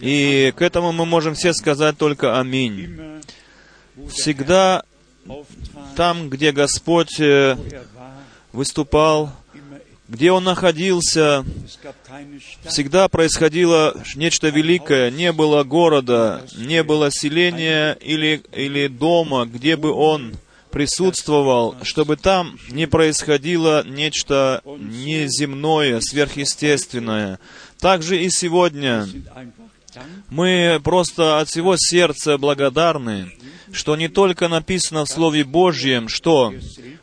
И к этому мы можем все сказать только «Аминь». Всегда там, где Господь э, выступал, где Он находился, всегда происходило нечто великое. Не было города, не было селения или, или дома, где бы Он присутствовал, чтобы там не происходило нечто неземное, сверхъестественное. Также и сегодня мы просто от всего сердца благодарны, что не только написано в Слове Божьем, что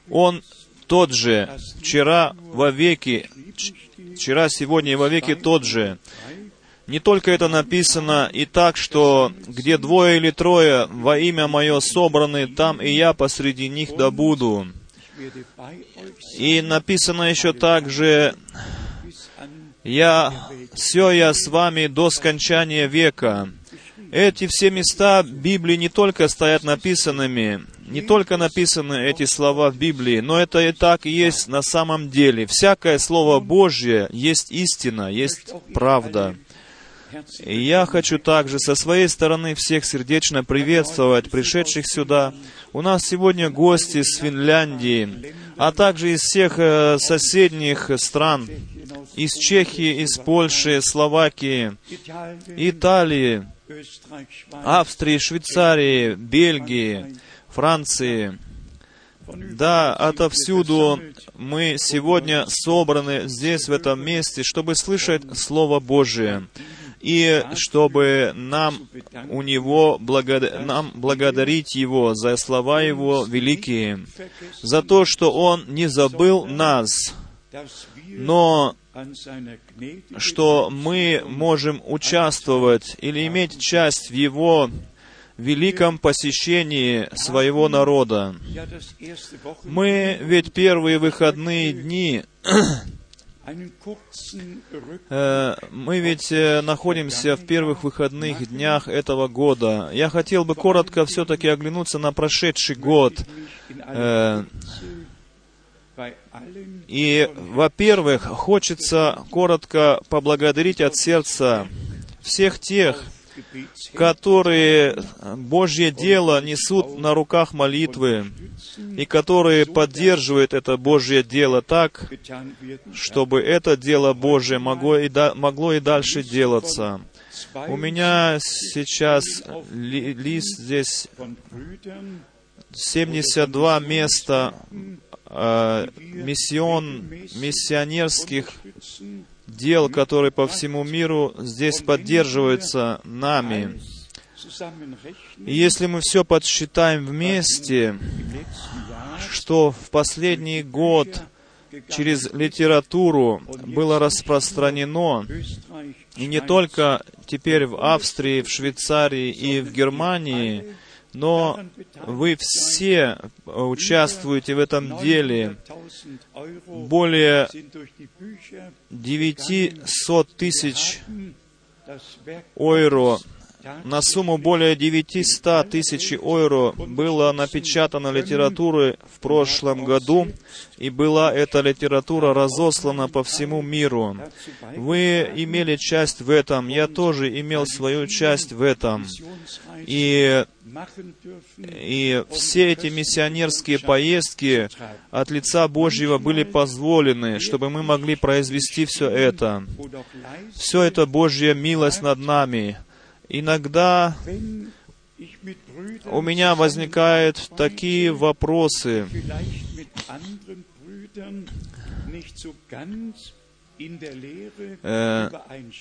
Он тот же, вчера, во веки, вчера, сегодня и во веки тот же. Не только это написано и так, что где двое или трое во имя Мое собраны, там и я посреди них да буду. И написано еще также, я, все я с вами до скончания века. Эти все места Библии не только стоят написанными, не только написаны эти слова в Библии, но это и так и есть на самом деле. Всякое Слово Божье есть истина, есть правда. И я хочу также со своей стороны всех сердечно приветствовать пришедших сюда. У нас сегодня гости с Финляндии, а также из всех э, соседних стран, из Чехии, из Польши, Словакии, Италии, Австрии, Швейцарии, Бельгии, Франции. Да, отовсюду мы сегодня собраны здесь, в этом месте, чтобы слышать Слово Божие и чтобы нам у Него благод... нам благодарить Его за слова Его великие, за то, что Он не забыл нас, но что мы можем участвовать или иметь часть в Его великом посещении своего народа. Мы ведь первые выходные дни мы ведь э, находимся в первых выходных днях этого года. Я хотел бы коротко все-таки оглянуться на прошедший год. Э, и, во-первых, хочется коротко поблагодарить от сердца всех тех, которые Божье дело несут на руках молитвы, и которые поддерживают это Божье дело так, чтобы это дело Божье могло и, да, могло и дальше делаться. У меня сейчас ли, лист здесь 72 места э, миссион, миссионерских дел, которые по всему миру здесь поддерживаются нами. И если мы все подсчитаем вместе, что в последний год через литературу было распространено, и не только теперь в Австрии, в Швейцарии и в Германии, но вы все участвуете в этом деле. Более 900 тысяч ойро на сумму более 900 тысяч евро было напечатано литературы в прошлом году, и была эта литература разослана по всему миру. Вы имели часть в этом, я тоже имел свою часть в этом. И, и все эти миссионерские поездки от лица Божьего были позволены, чтобы мы могли произвести все это. Все это Божья милость над нами. Иногда у меня возникают такие вопросы. Э,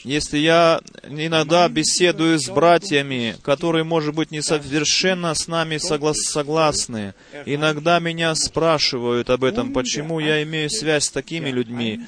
если я иногда беседую с братьями, которые, может быть, не совершенно с нами согла- согласны, иногда меня спрашивают об этом, почему я имею связь с такими людьми.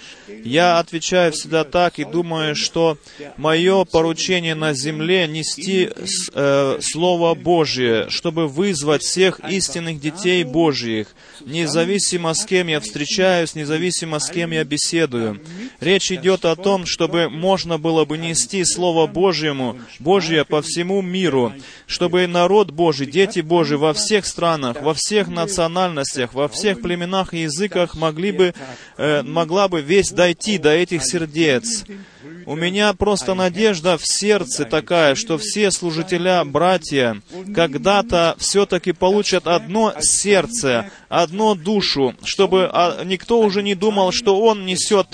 Я отвечаю всегда так и думаю, что мое поручение на земле нести э, Слово Божье, чтобы вызвать всех истинных детей Божьих, независимо с кем я встречаюсь, независимо с кем я беседую. Речь идет о том, чтобы можно было бы нести Слово Божьему, Божье по всему миру, чтобы народ Божий, дети Божьи во всех странах, во всех национальностях, во всех племенах и языках могли бы, э, могла бы весть дойти до этих сердец. У меня просто надежда в сердце такая, что все служителя, братья, когда-то все-таки получат одно сердце, одну душу, чтобы а, никто уже не думал, что он несет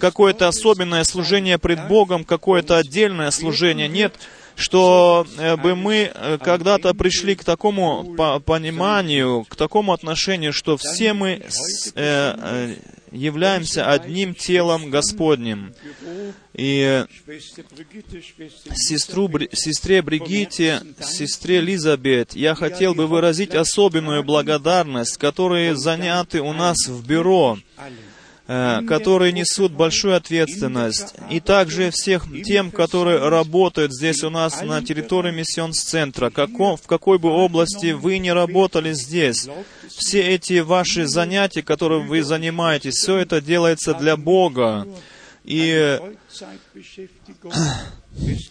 какое-то особенное служение пред Богом, какое-то отдельное служение. Нет, что э, бы мы э, когда-то пришли к такому пониманию, к такому отношению, что все мы э, являемся одним телом Господним. И сестру, сестре Бригитте, сестре Лизабет, я хотел бы выразить особенную благодарность, которые заняты у нас в бюро. Э, которые несут большую ответственность, и также всех тем, которые работают здесь у нас на территории миссионс-центра, в какой бы области вы не работали здесь. Все эти ваши занятия, которые вы занимаетесь, все это делается для Бога. И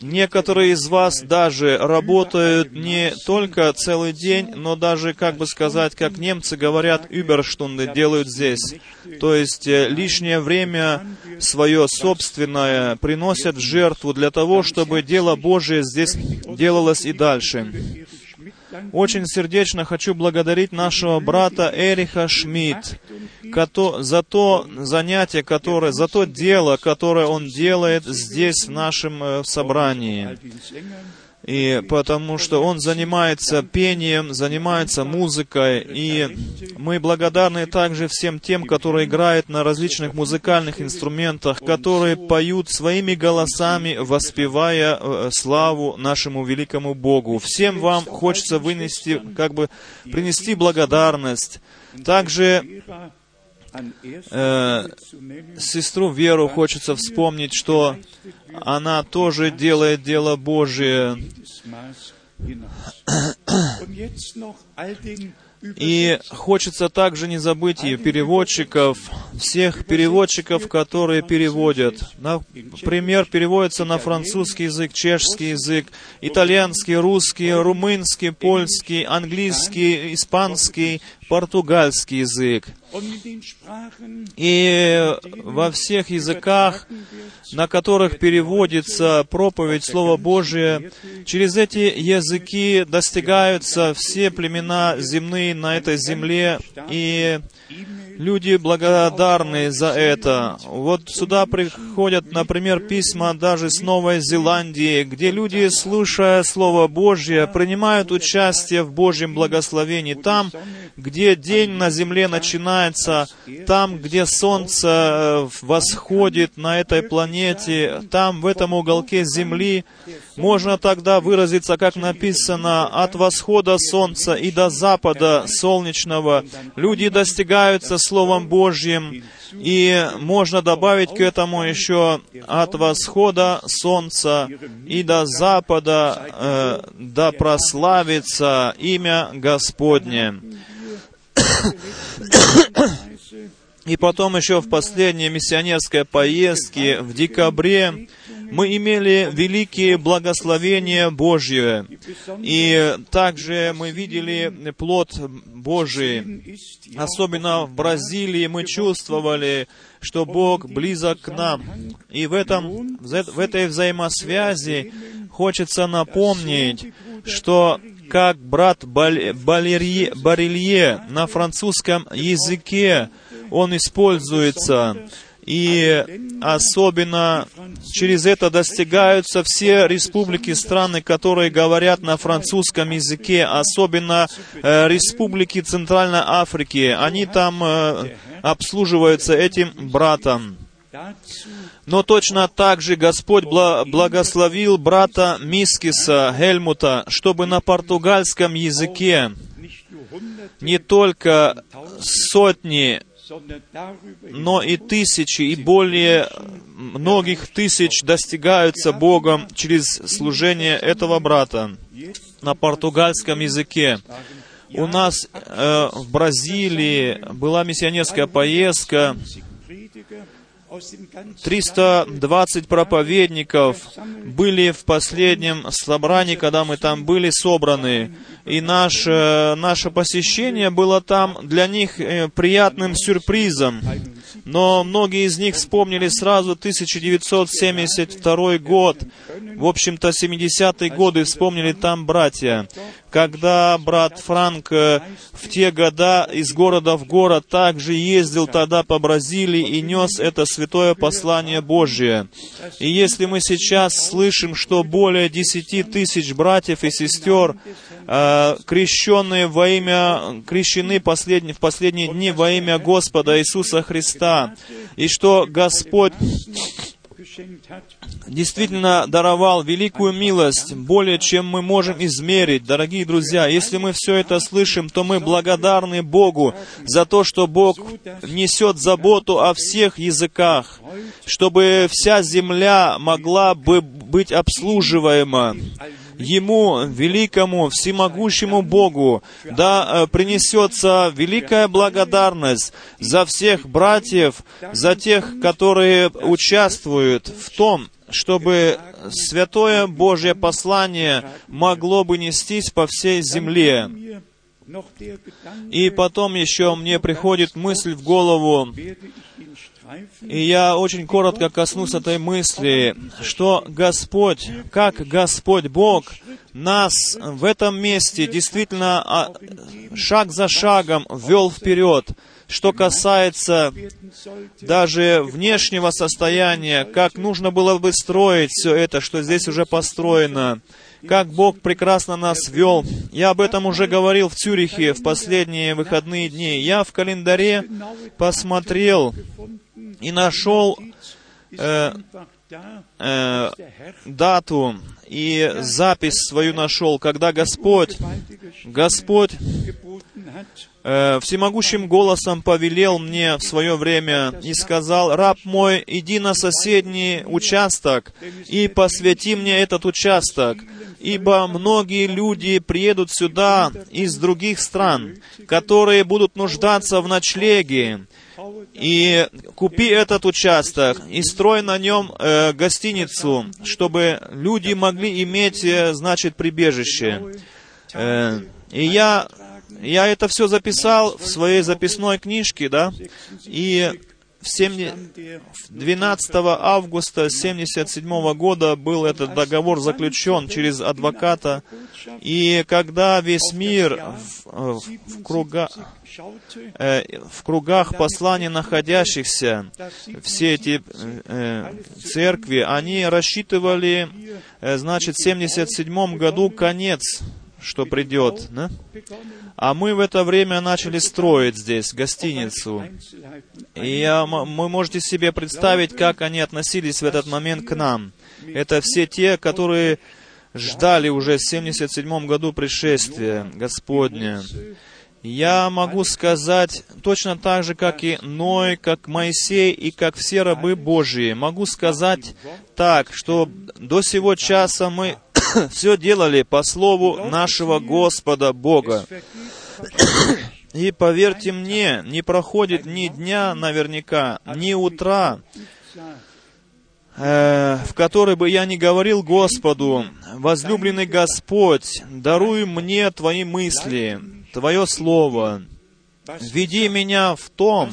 Некоторые из вас даже работают не только целый день, но даже, как бы сказать, как немцы говорят, überstunde делают здесь. То есть э, лишнее время свое собственное приносят в жертву для того, чтобы дело Божие здесь делалось и дальше. Очень сердечно хочу благодарить нашего брата Эриха Шмидт за то занятие, которое, за то дело, которое он делает здесь, в нашем э, собрании и потому что он занимается пением, занимается музыкой, и мы благодарны также всем тем, которые играют на различных музыкальных инструментах, которые поют своими голосами, воспевая э, славу нашему великому Богу. Всем вам хочется вынести, как бы принести благодарность. Также э, сестру Веру хочется вспомнить, что она тоже делает дело Божие. И хочется также не забыть и переводчиков, всех переводчиков, которые переводят. Например, переводятся на французский язык, чешский язык, итальянский, русский, румынский, польский, английский, испанский, португальский язык. И во всех языках, на которых переводится проповедь Слова Божия, через эти языки достигаются все племена земные на этой земле, и Люди благодарны за это. Вот сюда приходят, например, письма даже с Новой Зеландии, где люди, слушая Слово Божье, принимают участие в Божьем благословении. Там, где день на земле начинается, там, где солнце э, восходит на этой планете, там, в этом уголке земли, можно тогда выразиться, как написано, от восхода солнца и до запада солнечного люди достигаются Словом Божьим, и можно добавить к этому еще от восхода солнца и до запада э, да прославится имя Господне. И потом еще в последней миссионерской поездке в декабре мы имели великие благословения Божьи. И также мы видели плод Божий. Особенно в Бразилии мы чувствовали, что Бог близок к нам. И в, этом, в этой взаимосвязи хочется напомнить, что как брат Барелье на французском языке он используется, и особенно через это достигаются все республики, страны, которые говорят на французском языке, особенно э, республики Центральной Африки. Они там э, обслуживаются этим братом. Но точно так же Господь благословил брата Мискиса Хельмута, чтобы на португальском языке не только сотни но и тысячи, и более многих тысяч достигаются Богом через служение этого брата на португальском языке. У нас э, в Бразилии была миссионерская поездка, 320 проповедников были в последнем собрании, когда мы там были собраны. И наше, наше посещение было там для них э, приятным сюрпризом. Но многие из них вспомнили сразу 1972 год, в общем-то 70-е годы вспомнили там братья когда брат Франк э, в те года из города в город также ездил тогда по Бразилии и нес это святое послание Божие. И если мы сейчас слышим, что более десяти тысяч братьев и сестер, э, крещенные во имя, крещены послед, в последние дни во имя Господа Иисуса Христа, и что Господь действительно даровал великую милость, более чем мы можем измерить. Дорогие друзья, если мы все это слышим, то мы благодарны Богу за то, что Бог несет заботу о всех языках, чтобы вся земля могла бы быть обслуживаема. Ему, великому, всемогущему Богу, да э, принесется великая благодарность за всех братьев, за тех, которые участвуют в том, чтобы святое Божье послание могло бы нестись по всей земле. И потом еще мне приходит мысль в голову, и я очень коротко коснусь этой мысли, что Господь, как Господь Бог, нас в этом месте действительно а, шаг за шагом вел вперед, что касается даже внешнего состояния, как нужно было бы строить все это, что здесь уже построено, как Бог прекрасно нас вел. Я об этом уже говорил в Цюрихе в последние выходные дни. Я в календаре посмотрел и нашел э, э, дату и запись свою нашел, когда Господь, Господь всемогущим голосом повелел мне в свое время и сказал, «Раб мой, иди на соседний участок и посвяти мне этот участок, ибо многие люди приедут сюда из других стран, которые будут нуждаться в ночлеге, и купи этот участок и строй на нем э, гостиницу, чтобы люди могли иметь, э, значит, прибежище. Э, и я, я это все записал в своей записной книжке, да, и в 12 августа 1977 года был этот договор заключен через адвоката, и когда весь мир в, в, круга, э, в кругах посланий находящихся, все эти э, церкви, они рассчитывали, э, значит, в 1977 году конец что придет. Да? А мы в это время начали строить здесь гостиницу. И я, вы можете себе представить, как они относились в этот момент к нам. Это все те, которые ждали уже в 77 году пришествия Господня. Я могу сказать точно так же, как и Ной, как Моисей и как все рабы Божьи. Могу сказать так, что до сего часа мы все делали по слову нашего Господа Бога. И поверьте мне, не проходит ни дня наверняка, ни утра, э, в который бы я не говорил Господу, возлюбленный Господь, даруй мне Твои мысли, Твое Слово, Веди меня в том,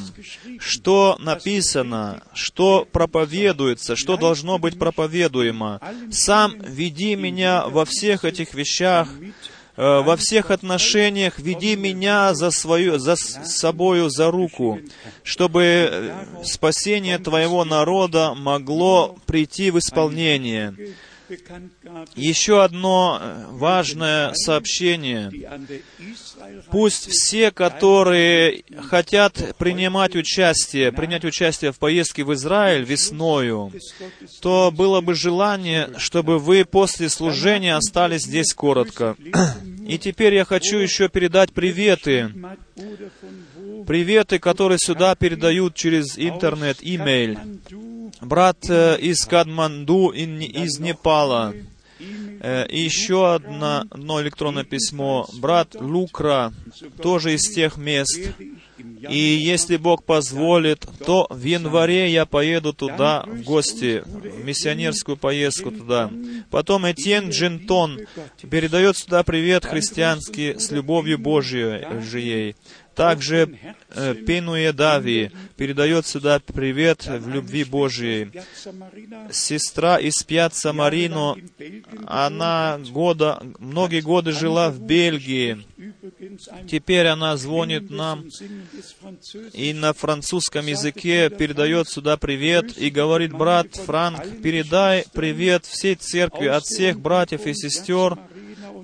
что написано, что проповедуется, что должно быть проповедуемо. Сам веди меня во всех этих вещах, э, во всех отношениях веди меня за, свою, за собою за руку, чтобы э, спасение Твоего народа могло прийти в исполнение. Еще одно э, важное сообщение. Пусть все, которые хотят принимать участие, принять участие в поездке в Израиль весною, то было бы желание, чтобы вы после служения остались здесь коротко. И теперь я хочу еще передать приветы. Приветы, которые сюда передают через интернет, имейл брат э, из Кадманду, из Непала. Э, и еще одно, одно электронное письмо. Брат Лукра, тоже из тех мест. И если Бог позволит, то в январе я поеду туда в гости, в миссионерскую поездку туда. Потом Этьен Джинтон передает сюда привет христианский с любовью Божьей. Также э, Пенуе Дави передает сюда привет в любви Божьей. Сестра из Пьяцца Марино, она года, многие годы жила в Бельгии. Теперь она звонит нам и на французском языке передает сюда привет и говорит, брат Франк, передай привет всей церкви от всех братьев и сестер,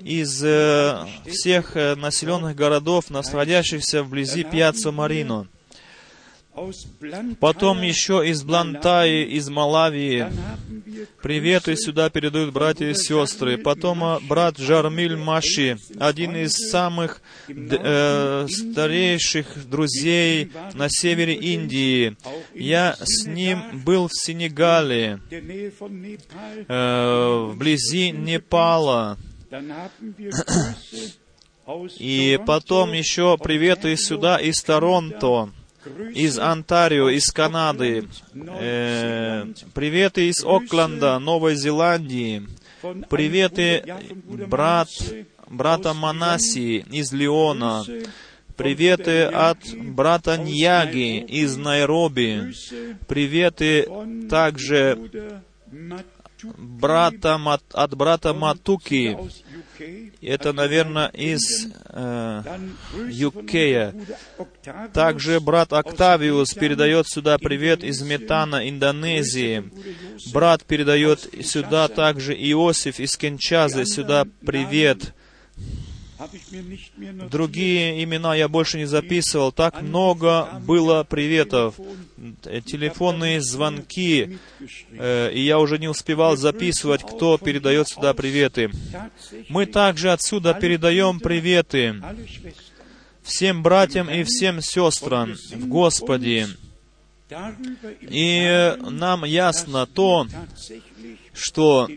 из э, всех э, населенных городов, находящихся вблизи Пьяццо Марино. Потом еще из Блантаи, из Малавии. Приветы сюда передают братья и сестры. Потом э, брат Жармиль Маши, один из самых э, старейших друзей на севере Индии. Я с ним был в Сенегале, э, вблизи Непала. И потом еще приветы сюда из Торонто, из Онтарио, из Канады, э, приветы из Окленда, Новой Зеландии, приветы брат, брата Манаси из Леона, приветы от брата Ньяги из Найроби, приветы также брата, от брата Матуки. Это, наверное, из э, Юкея. Также брат Октавиус передает сюда привет из Метана, Индонезии. Брат передает сюда также Иосиф из Кенчазы, сюда привет. Другие имена я больше не записывал. Так много было приветов. Телефонные звонки. Э, и я уже не успевал записывать, кто передает сюда приветы. Мы также отсюда передаем приветы всем братьям и всем сестрам в Господе. И нам ясно то, что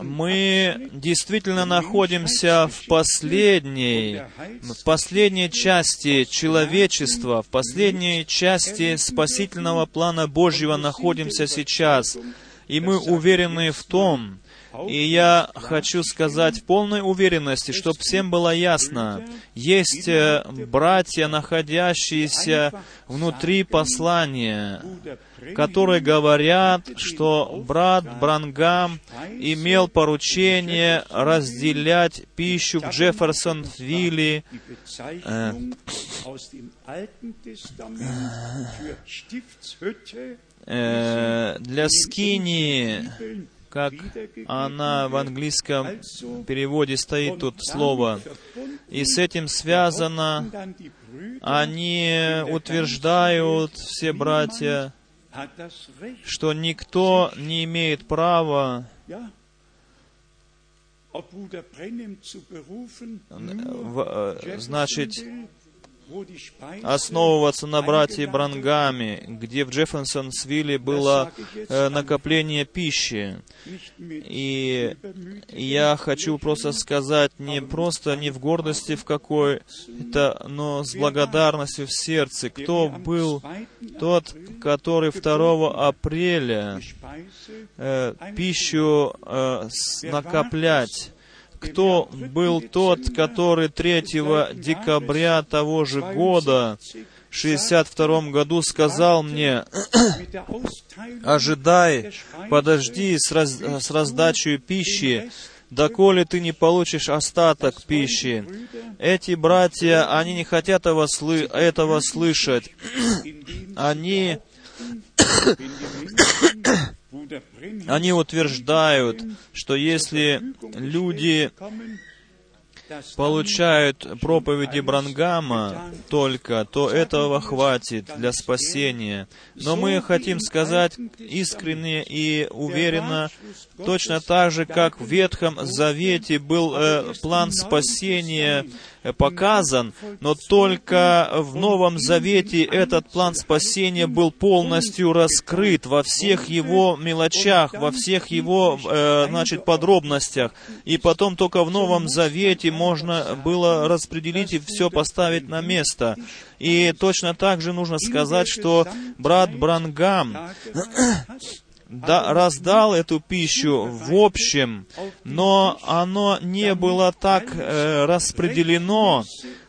мы действительно находимся в последней, в последней части человечества, в последней части спасительного плана Божьего находимся сейчас. И мы уверены в том, и я хочу сказать в полной уверенности, чтобы всем было ясно, есть э, братья, находящиеся внутри послания, которые говорят, что брат Брангам имел поручение разделять пищу в Джефферсон-Вилле, э, э, для скини как она в английском переводе стоит тут слово. И с этим связано, они утверждают, все братья, что никто не имеет права значит, основываться на братье Брангаме, где в Джефферсонсвилле было э, накопление пищи. И я хочу просто сказать, не просто не в гордости в какой-то, но с благодарностью в сердце, кто был тот, который 2 апреля э, пищу э, накоплять кто был тот, который 3 декабря того же года, в 62 году, сказал мне, «Ожидай, подожди с, раз, с раздачей пищи, доколе ты не получишь остаток пищи». Эти братья, они не хотят этого, сlı этого слышать. Они они утверждают, что если люди получают проповеди Брангама только, то этого хватит для спасения. Но мы хотим сказать искренне и уверенно, точно так же, как в Ветхом Завете был э, план спасения показан, но только в Новом Завете этот план спасения был полностью раскрыт во всех его мелочах, во всех его, э, значит, подробностях. И потом только в Новом Завете можно было распределить и все поставить на место. И точно так же нужно сказать, что брат Брангам да, раздал эту пищу в общем, но оно не было так э, распределено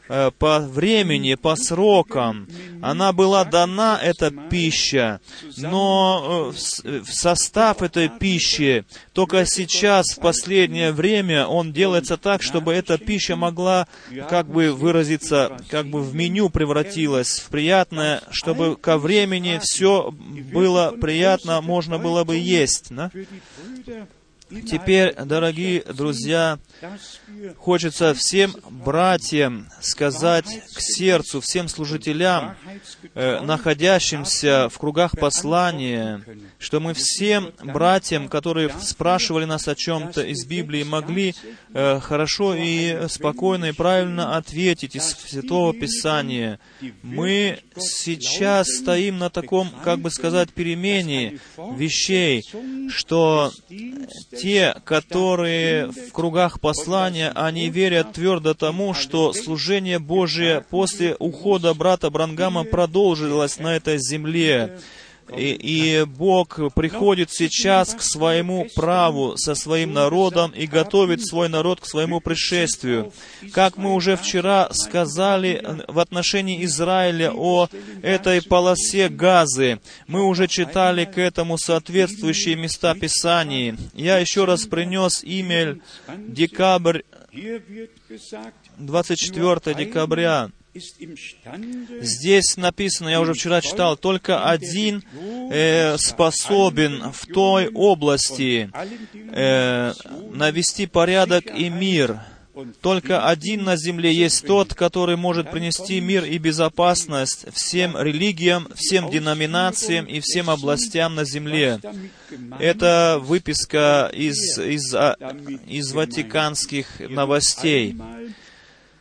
по времени, по срокам. Она была дана, эта пища, но э, в состав этой пищи только сейчас, в последнее время, он делается так, чтобы эта пища могла, как бы выразиться, как бы в меню превратилась, в приятное, чтобы ко времени все было приятно, можно было бы есть. Да? Теперь, дорогие друзья, хочется всем братьям сказать к сердцу, всем служителям, э, находящимся в кругах послания, что мы всем братьям, которые спрашивали нас о чем-то из Библии, могли э, хорошо и спокойно и правильно ответить из Святого Писания. Мы сейчас стоим на таком, как бы сказать, перемене вещей, что те, которые в кругах послания, они верят твердо тому, что служение Божие после ухода брата Брангама продолжилось на этой земле. И, и Бог приходит сейчас к своему праву со своим народом и готовит свой народ к своему пришествию. Как мы уже вчера сказали в отношении Израиля о этой полосе газы, мы уже читали к этому соответствующие места Писаний. Я еще раз принес имя декабрь 24 декабря Здесь написано, я уже вчера читал, только один э, способен в той области э, навести порядок и мир. Только один на земле есть тот, который может принести мир и безопасность всем религиям, всем деноминациям и всем областям на земле. Это выписка из, из, а, из ватиканских новостей.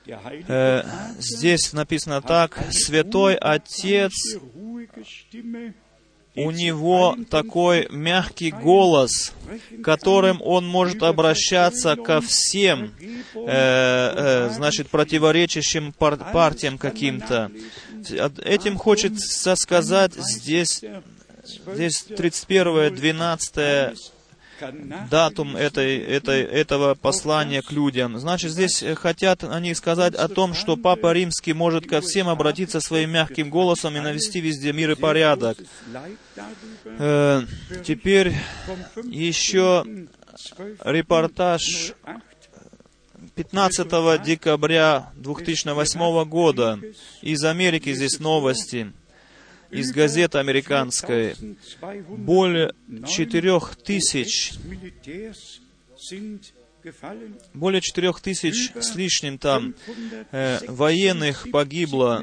Э, здесь написано так, «Святой Отец, у него такой мягкий голос, которым он может обращаться ко всем, э, э, значит, противоречащим пар партиям каким-то. Этим хочется сказать здесь, здесь 31, 12 датум этой, этой, этого послания к людям. Значит, здесь э, хотят они сказать о том, что Папа Римский может ко всем обратиться своим мягким голосом и навести везде мир и порядок. Э, теперь еще репортаж 15 декабря 2008 года из Америки здесь новости из газеты американской. Более четырех тысяч более четырех тысяч с лишним там э, военных погибло.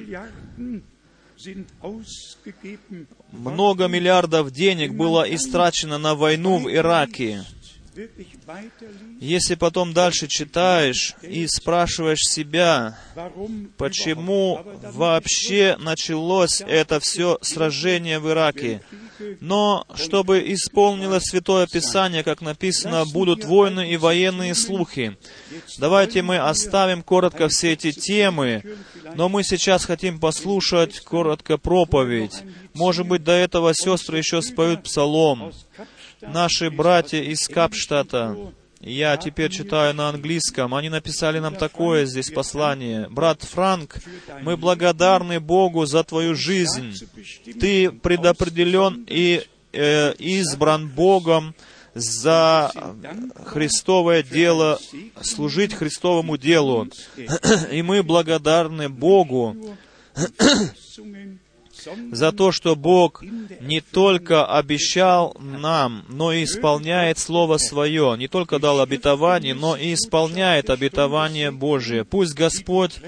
Много миллиардов денег было истрачено на войну в Ираке. Если потом дальше читаешь и спрашиваешь себя, почему вообще началось это все сражение в Ираке, но чтобы исполнилось Святое Писание, как написано, будут войны и военные слухи. Давайте мы оставим коротко все эти темы, но мы сейчас хотим послушать коротко проповедь. Может быть, до этого сестры еще споют псалом наши братья из Капштата, я теперь читаю на английском, они написали нам такое здесь послание. Брат Франк, мы благодарны Богу за твою жизнь. Ты предопределен и э, избран Богом за Христовое дело, служить Христовому делу. И мы благодарны Богу за то, что Бог не только обещал нам, но и исполняет Слово Свое, не только дал обетование, но и исполняет обетование Божие. Пусть Господь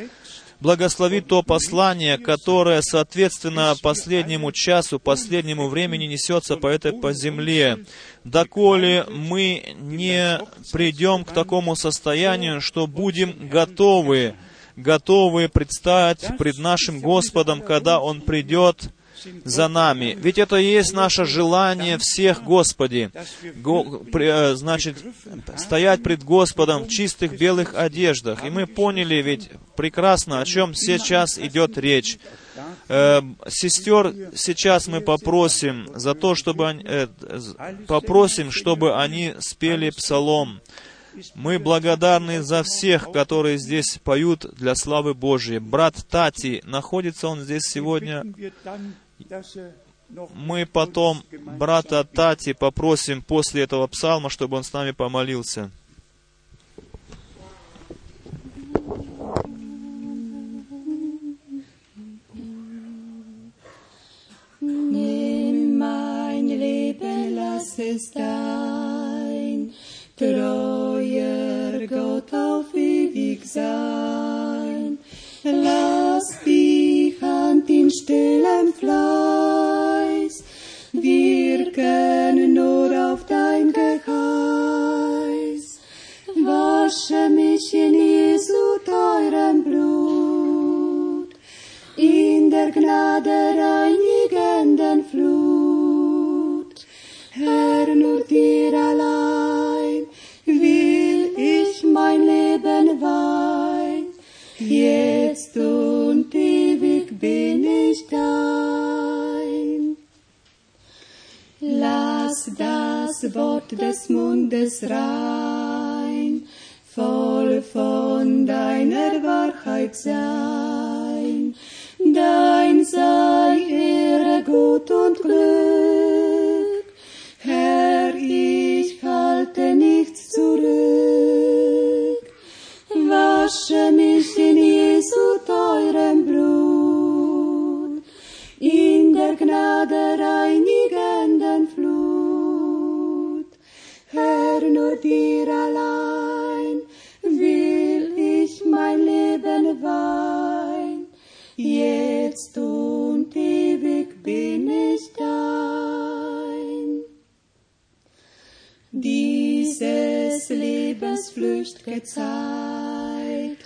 благословит то послание, которое, соответственно, последнему часу, последнему времени несется по этой по земле. Доколе мы не придем к такому состоянию, что будем готовы готовы предстать пред нашим Господом, когда Он придет за нами. Ведь это и есть наше желание всех, Господи. Го, при, э, значит, стоять пред Господом в чистых белых одеждах. И мы поняли ведь прекрасно, о чем сейчас идет речь. Э, сестер сейчас мы попросим за то, чтобы они, э, попросим, чтобы они спели псалом. Мы благодарны за всех, которые здесь поют для славы Божьей. Брат Тати, находится он здесь сегодня? Мы потом брата Тати попросим после этого псалма, чтобы он с нами помолился. Nimm mein Leben, lass es dein treuer Gott auf ewig sein. Lass die Hand in stillem Fleiß wirken nur auf dein Geheiß. Wasche mich in Jesu teurem Blut, in der Gnade reinigenden Flut. Herr, nur dir allein Leben weihen. Jetzt und ewig bin ich dein. Lass das Wort des Mundes rein, voll von deiner Wahrheit sein. Dein sei Ehre, Gut und Glück. Lebens flücht'ge Zeit,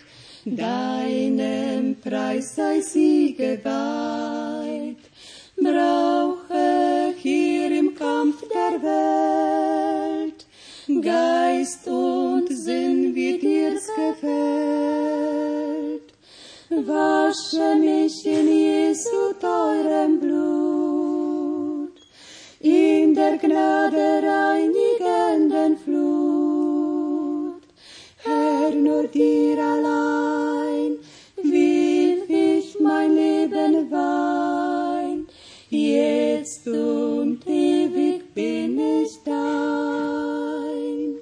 deinem Preis sei sie geweiht. Brauche hier im Kampf der Welt Geist und Sinn, wie dir's gefällt. Wasche mich in Jesu teurem Blut, in der Gnade reinigenden nur dir allein will ich mein Leben weihen. Jetzt und ewig bin ich dein.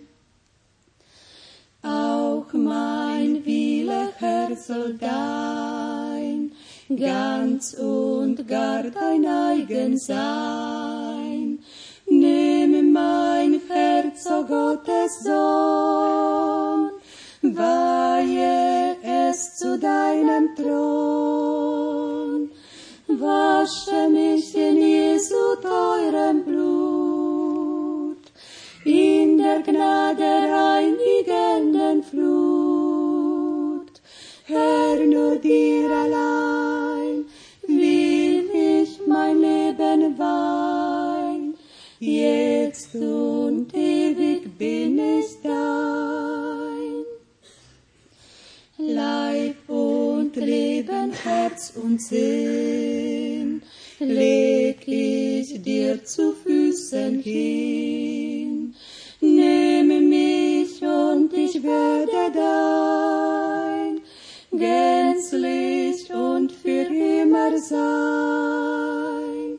Auch mein Wille, Herr, soll dein, ganz und gar dein eigen sein. Nimm mein Herz, o Gottes Sohn, weihe es zu deinem Thron. Wasche mich in Jesu teurem Blut, in der Gnade reinigenden Flut. Herr, nur dir allein will ich mein Leben weihen. Jetzt und ewig bin ich dein. Leib und Leben, Herz und Sinn, leg ich dir zu Füßen hin. Nehme mich und ich werde dein, gänzlich und für immer sein.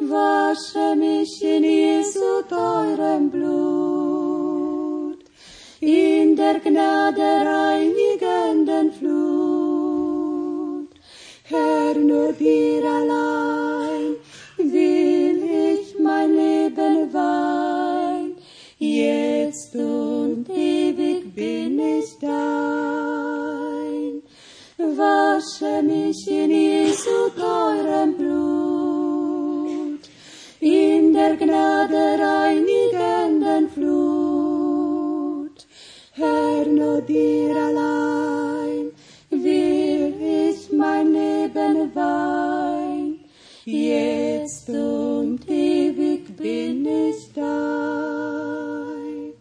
Wasche mich in Jesu teurem Blut, in der Gnade reinigenden Flut. Herr, nur dir allein will ich mein Leben weihen. Jetzt und ewig bin ich dein. Wasche mich in Jesu teurem Blut, in der Gnade dir allein will ich mein Leben weihen. Jetzt und ewig bin ich dein.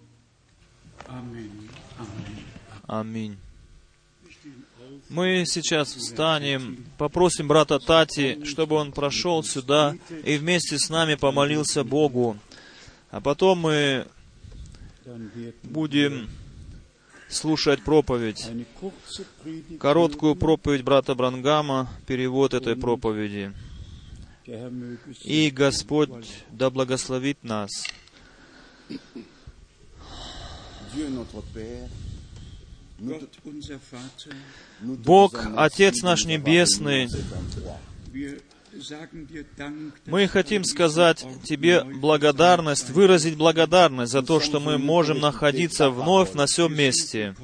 Amen. Amen. Аминь. Мы сейчас встанем, попросим брата Тати, чтобы он прошел сюда и вместе с нами помолился Богу. А потом мы будем слушать проповедь. Короткую проповедь брата Брангама, перевод этой проповеди. И Господь да благословит нас. Бог, Отец наш Небесный, Мы хотим сказать Тебе благодарность, выразить благодарность за то, что мы можем находиться вновь на всем месте.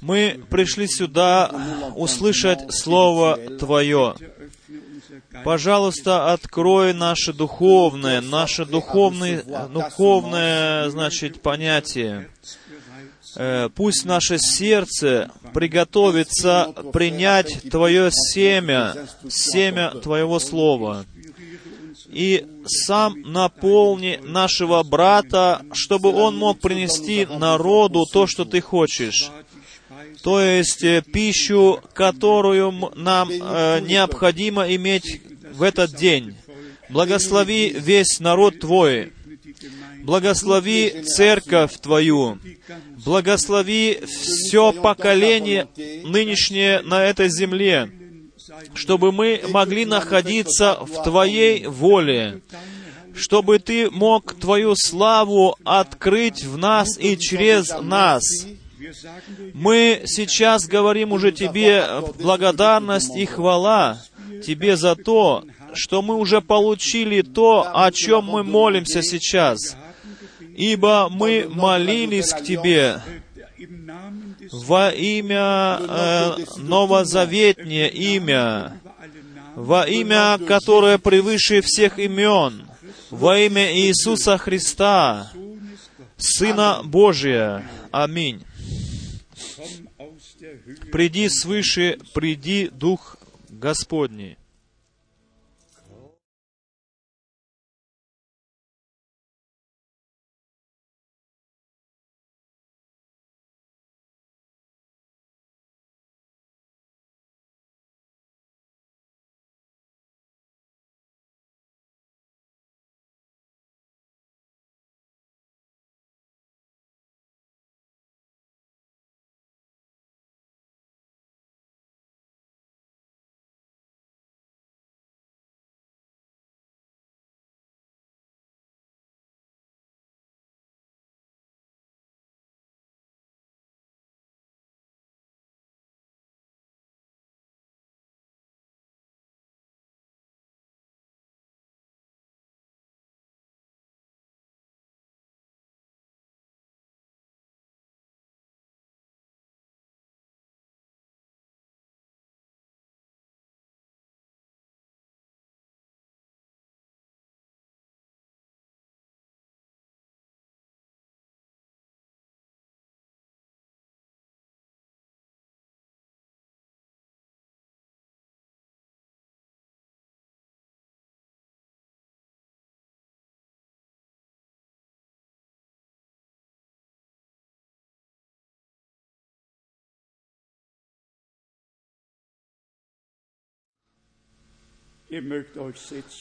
Мы пришли сюда услышать Слово Твое. Пожалуйста, открой наше духовное, наше духовное, духовное, значит, понятие. Э, Пусть наше сердце приготовится принять Твое семя, семя Твоего Слова. И сам наполни нашего брата, чтобы он мог принести народу то, что Ты хочешь. То есть э, пищу, которую нам э, необходимо иметь в этот день. Благослови весь народ Твой. Благослови церковь Твою. Благослови все поколение нынешнее на этой земле, чтобы мы могли находиться в Твоей воле, чтобы Ты мог Твою славу открыть в нас и через нас. Мы сейчас говорим уже Тебе благодарность и хвала Тебе за то, что мы уже получили то, о чем мы молимся сейчас. Ибо мы молились к Тебе во имя э, новозаветнее имя, во имя, которое превыше всех имен, во имя Иисуса Христа, Сына Божия. Аминь. Приди свыше, приди Дух Господний.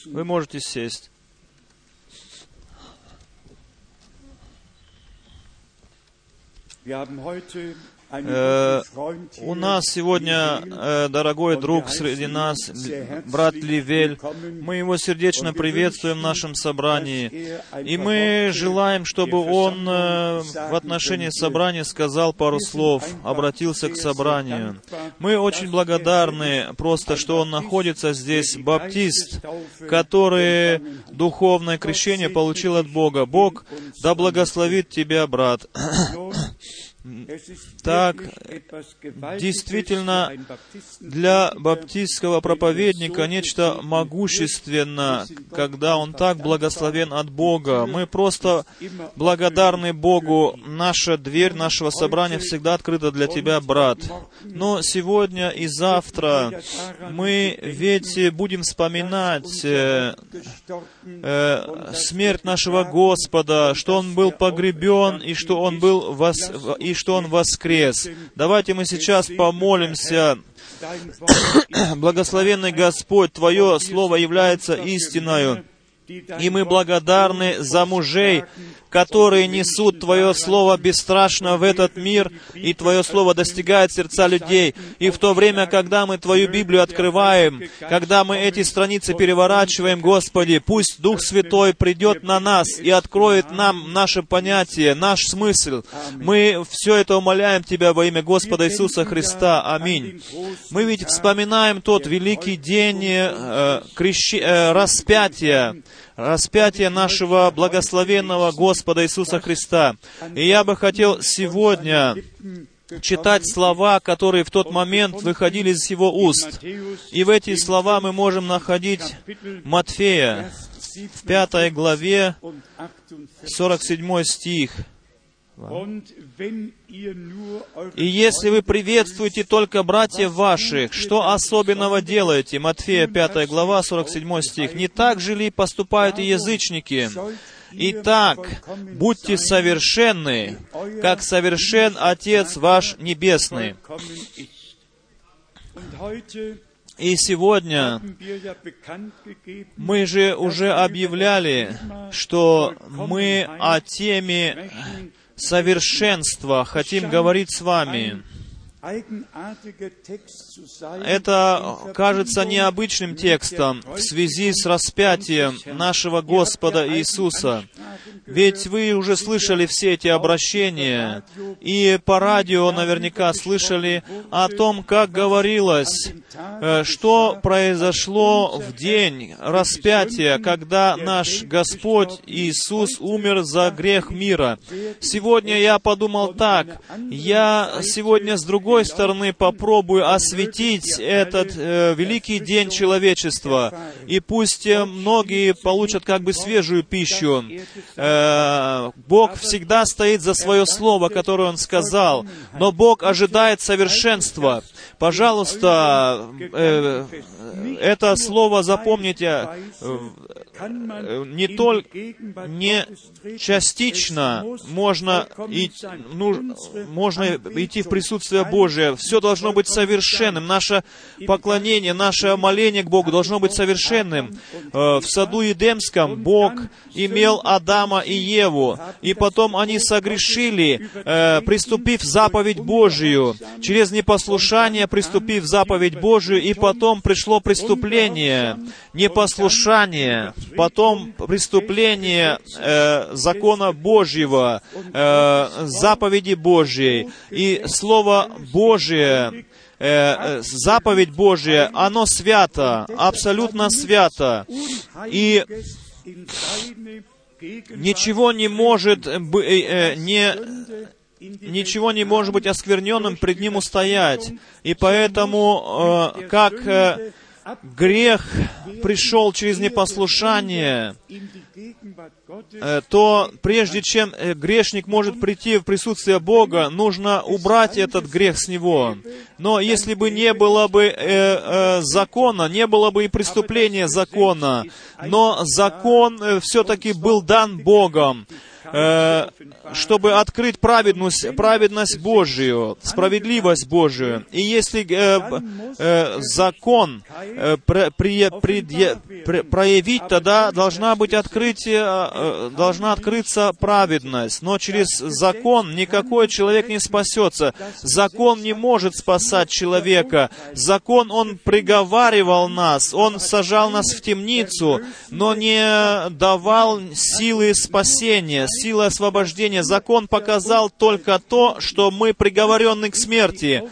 Вы можете сесть. У нас сегодня э, дорогой друг среди нас, брат Ливель. Мы его сердечно приветствуем в нашем собрании. И мы желаем, чтобы он э, в отношении собрания сказал пару слов, обратился к собранию. Мы очень благодарны просто, что он находится здесь, баптист, который духовное крещение получил от Бога. Бог да благословит тебя, брат. Так, действительно, для баптистского проповедника нечто могущественно, когда он так благословен от Бога. Мы просто благодарны Богу. Наша дверь нашего собрания всегда открыта для тебя, брат. Но сегодня и завтра мы ведь будем вспоминать э, э, смерть нашего Господа, что Он был погребен и что Он был вос- и что Он воскрес. Давайте мы сейчас помолимся. Благословенный Господь, Твое Слово является истиною. И мы благодарны за мужей, которые несут Твое Слово бесстрашно в этот мир, и Твое Слово достигает сердца людей. И в то время, когда мы Твою Библию открываем, когда мы эти страницы переворачиваем, Господи, пусть Дух Святой придет на нас и откроет нам наше понятие, наш смысл. Мы все это умоляем Тебя во имя Господа Иисуса Христа. Аминь. Мы ведь вспоминаем тот великий день э, крещи, э, распятия, распятия нашего благословенного Господа Иисуса Христа. И я бы хотел сегодня читать слова, которые в тот момент выходили из его уст. И в эти слова мы можем находить Матфея в пятой главе, 47 стих. И если вы приветствуете только братьев ваших, что особенного делаете? Матфея 5 глава, 47 стих. Не так же ли поступают и язычники? Итак, будьте совершенны, как совершен Отец ваш Небесный. И сегодня мы же уже объявляли, что мы о теме совершенства хотим говорить с вами. Это кажется необычным текстом в связи с распятием нашего Господа Иисуса. Ведь вы уже слышали все эти обращения, и по радио наверняка слышали о том, как говорилось, э, что произошло в день распятия, когда наш Господь Иисус умер за грех мира. Сегодня я подумал так, я сегодня с другой другой стороны, попробую осветить этот э, великий день человечества. И пусть э, многие получат как бы свежую пищу. Э, Бог всегда стоит за свое слово, которое Он сказал. Но Бог ожидает совершенства. Пожалуйста, э, это слово запомните не только не частично можно, и, ну, можно идти в присутствие Божие. Все должно быть совершенным. Наше поклонение, наше моление к Богу должно быть совершенным. Э, в саду Едемском Бог имел Адама и Еву, и потом они согрешили, э, приступив заповедь Божию, через непослушание приступив заповедь Божию, и потом пришло преступление, непослушание, потом преступление э, закона Божьего, э, заповеди Божьей, и Слово Божие, э, э, заповедь Божия, оно свято, абсолютно свято. И ничего не может быть, э, не, ничего не может быть оскверненным пред Ним устоять. И поэтому, как грех пришел через непослушание, Э, то прежде чем э, грешник может прийти в присутствие Бога, нужно убрать этот грех с него. Но если бы не было бы э, э, закона, не было бы и преступления закона, но закон э, все-таки был дан Богом. Э, чтобы открыть праведность, праведность Божию, справедливость Божию. И если э, э, закон э, при, при, при, проявить, тогда должна быть открытие, э, должна открыться праведность. Но через закон никакой человек не спасется. Закон не может спасать человека. Закон, он приговаривал нас, он сажал нас в темницу, но не давал силы спасения, силы освобождения. Закон показал только то, что мы приговорены к смерти.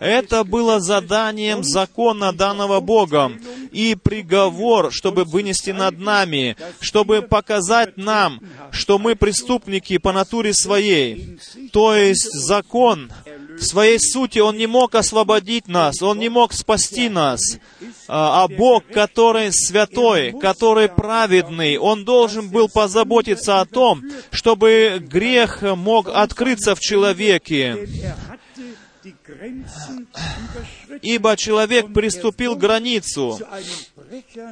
Это было заданием закона, данного Богом. И приговор, чтобы вынести над нами, чтобы показать нам, что мы преступники по натуре своей. То есть закон в своей сути Он не мог освободить нас, Он не мог спасти нас. А, а Бог, который святой, который праведный, Он должен был позаботиться о том, чтобы грех мог открыться в человеке. Ибо человек приступил границу,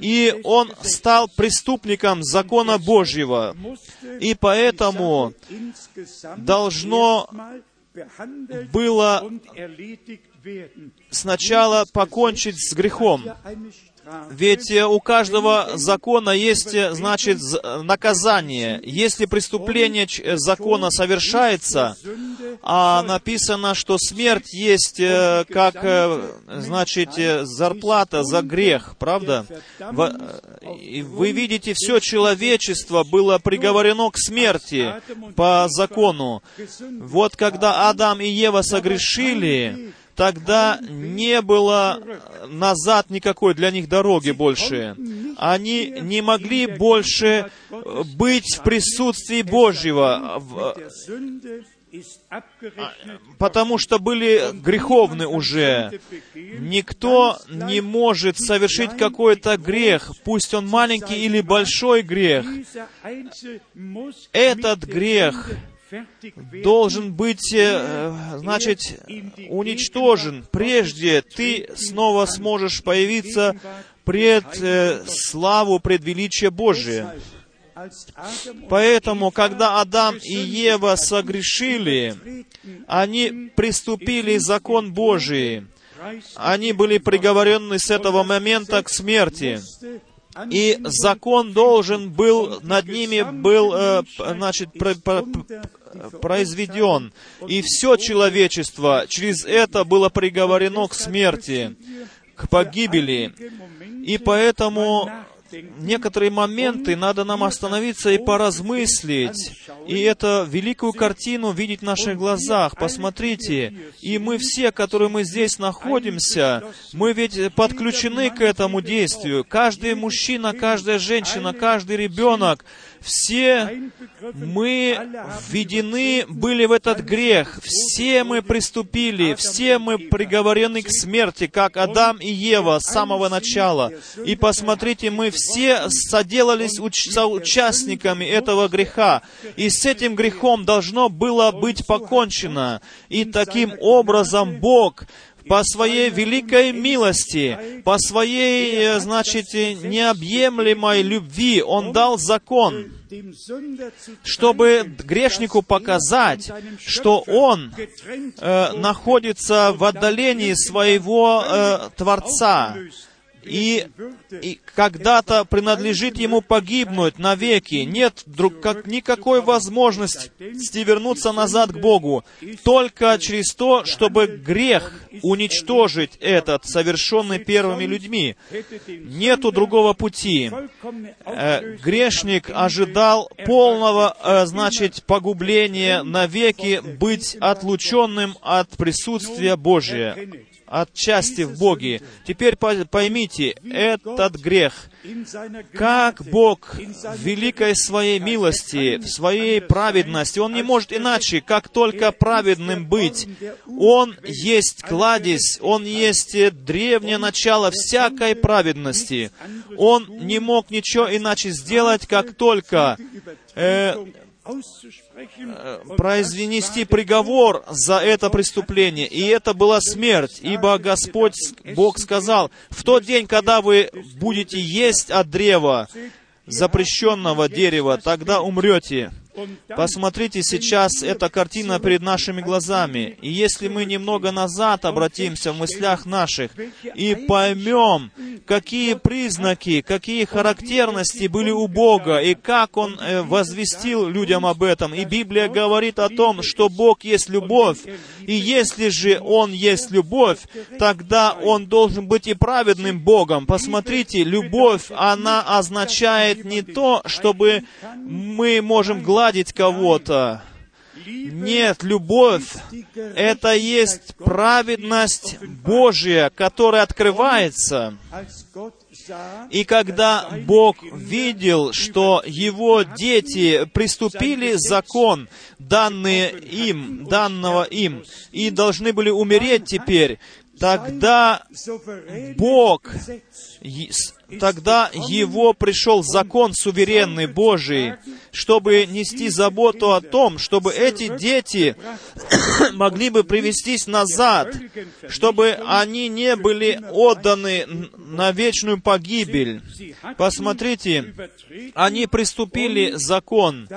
и он стал преступником закона Божьего. И поэтому должно было сначала покончить с грехом. Ведь э, у каждого закона есть, э, значит, э, наказание. Если преступление закона совершается, а написано, что смерть есть как, значит, зарплата за грех, правда? Вы видите, все человечество было приговорено к смерти по закону. Вот когда Адам и Ева согрешили, тогда не было назад никакой для них дороги больше. Они не могли больше э, быть в присутствии Божьего, в- потому что были греховны уже. Никто не может совершить какой-то грех, пусть он маленький или большой грех. Этот грех должен быть, э, значит, уничтожен. Прежде ты снова сможешь появиться пред э, славу, пред величие Божие. Поэтому, когда Адам и Ева согрешили, они приступили закон Божий. Они были приговорены с этого момента к смерти. И закон должен был, над ними был, э, значит, про- про- п- произведен. И все человечество через это было приговорено к смерти, к погибели. И поэтому некоторые моменты надо нам остановиться и поразмыслить. И это великую картину видеть в наших глазах. Посмотрите, и мы все, которые мы здесь находимся, мы ведь подключены к этому действию. Каждый мужчина, каждая женщина, каждый ребенок, все мы введены были в этот грех. Все мы приступили, все мы приговорены к смерти, как Адам и Ева с самого начала. И посмотрите, мы все соделались уч- соучастниками этого греха. И с этим грехом должно было быть покончено. И таким образом Бог по своей великой милости, по своей, э, значит, необъемлемой любви, Он дал закон, чтобы грешнику показать, что он э, находится в отдалении своего э, Творца, и, и когда-то принадлежит ему погибнуть навеки. Нет друг, как, никакой возможности вернуться назад к Богу. Только через то, чтобы грех уничтожить этот, совершенный первыми людьми. Нету другого пути. Э, грешник ожидал полного, э, значит, погубления навеки, быть отлученным от присутствия Божия от части в Боге. Теперь по- поймите, этот грех, как Бог в великой своей милости, в своей праведности, Он не может иначе, как только праведным быть. Он есть кладезь, Он есть древнее начало всякой праведности. Он не мог ничего иначе сделать, как только э, произнести приговор за это преступление. И это была смерть, ибо Господь, Бог сказал, в тот день, когда вы будете есть от древа, запрещенного дерева, тогда умрете. Посмотрите сейчас, эта картина перед нашими глазами. И если мы немного назад обратимся в мыслях наших и поймем, какие признаки, какие характерности были у Бога, и как Он э, возвестил людям об этом. И Библия говорит о том, что Бог есть любовь. И если же Он есть любовь, тогда Он должен быть и праведным Богом. Посмотрите, любовь, она означает не то, чтобы мы можем гладить кого-то. Нет, любовь — это есть праведность Божья, которая открывается. И когда Бог видел, что Его дети приступили закон, данный им, данного им, и должны были умереть теперь, тогда Бог, тогда Его пришел закон суверенный Божий, чтобы нести заботу о том, чтобы эти дети могли бы привестись назад, чтобы они не были отданы на вечную погибель. Посмотрите, они приступили закон,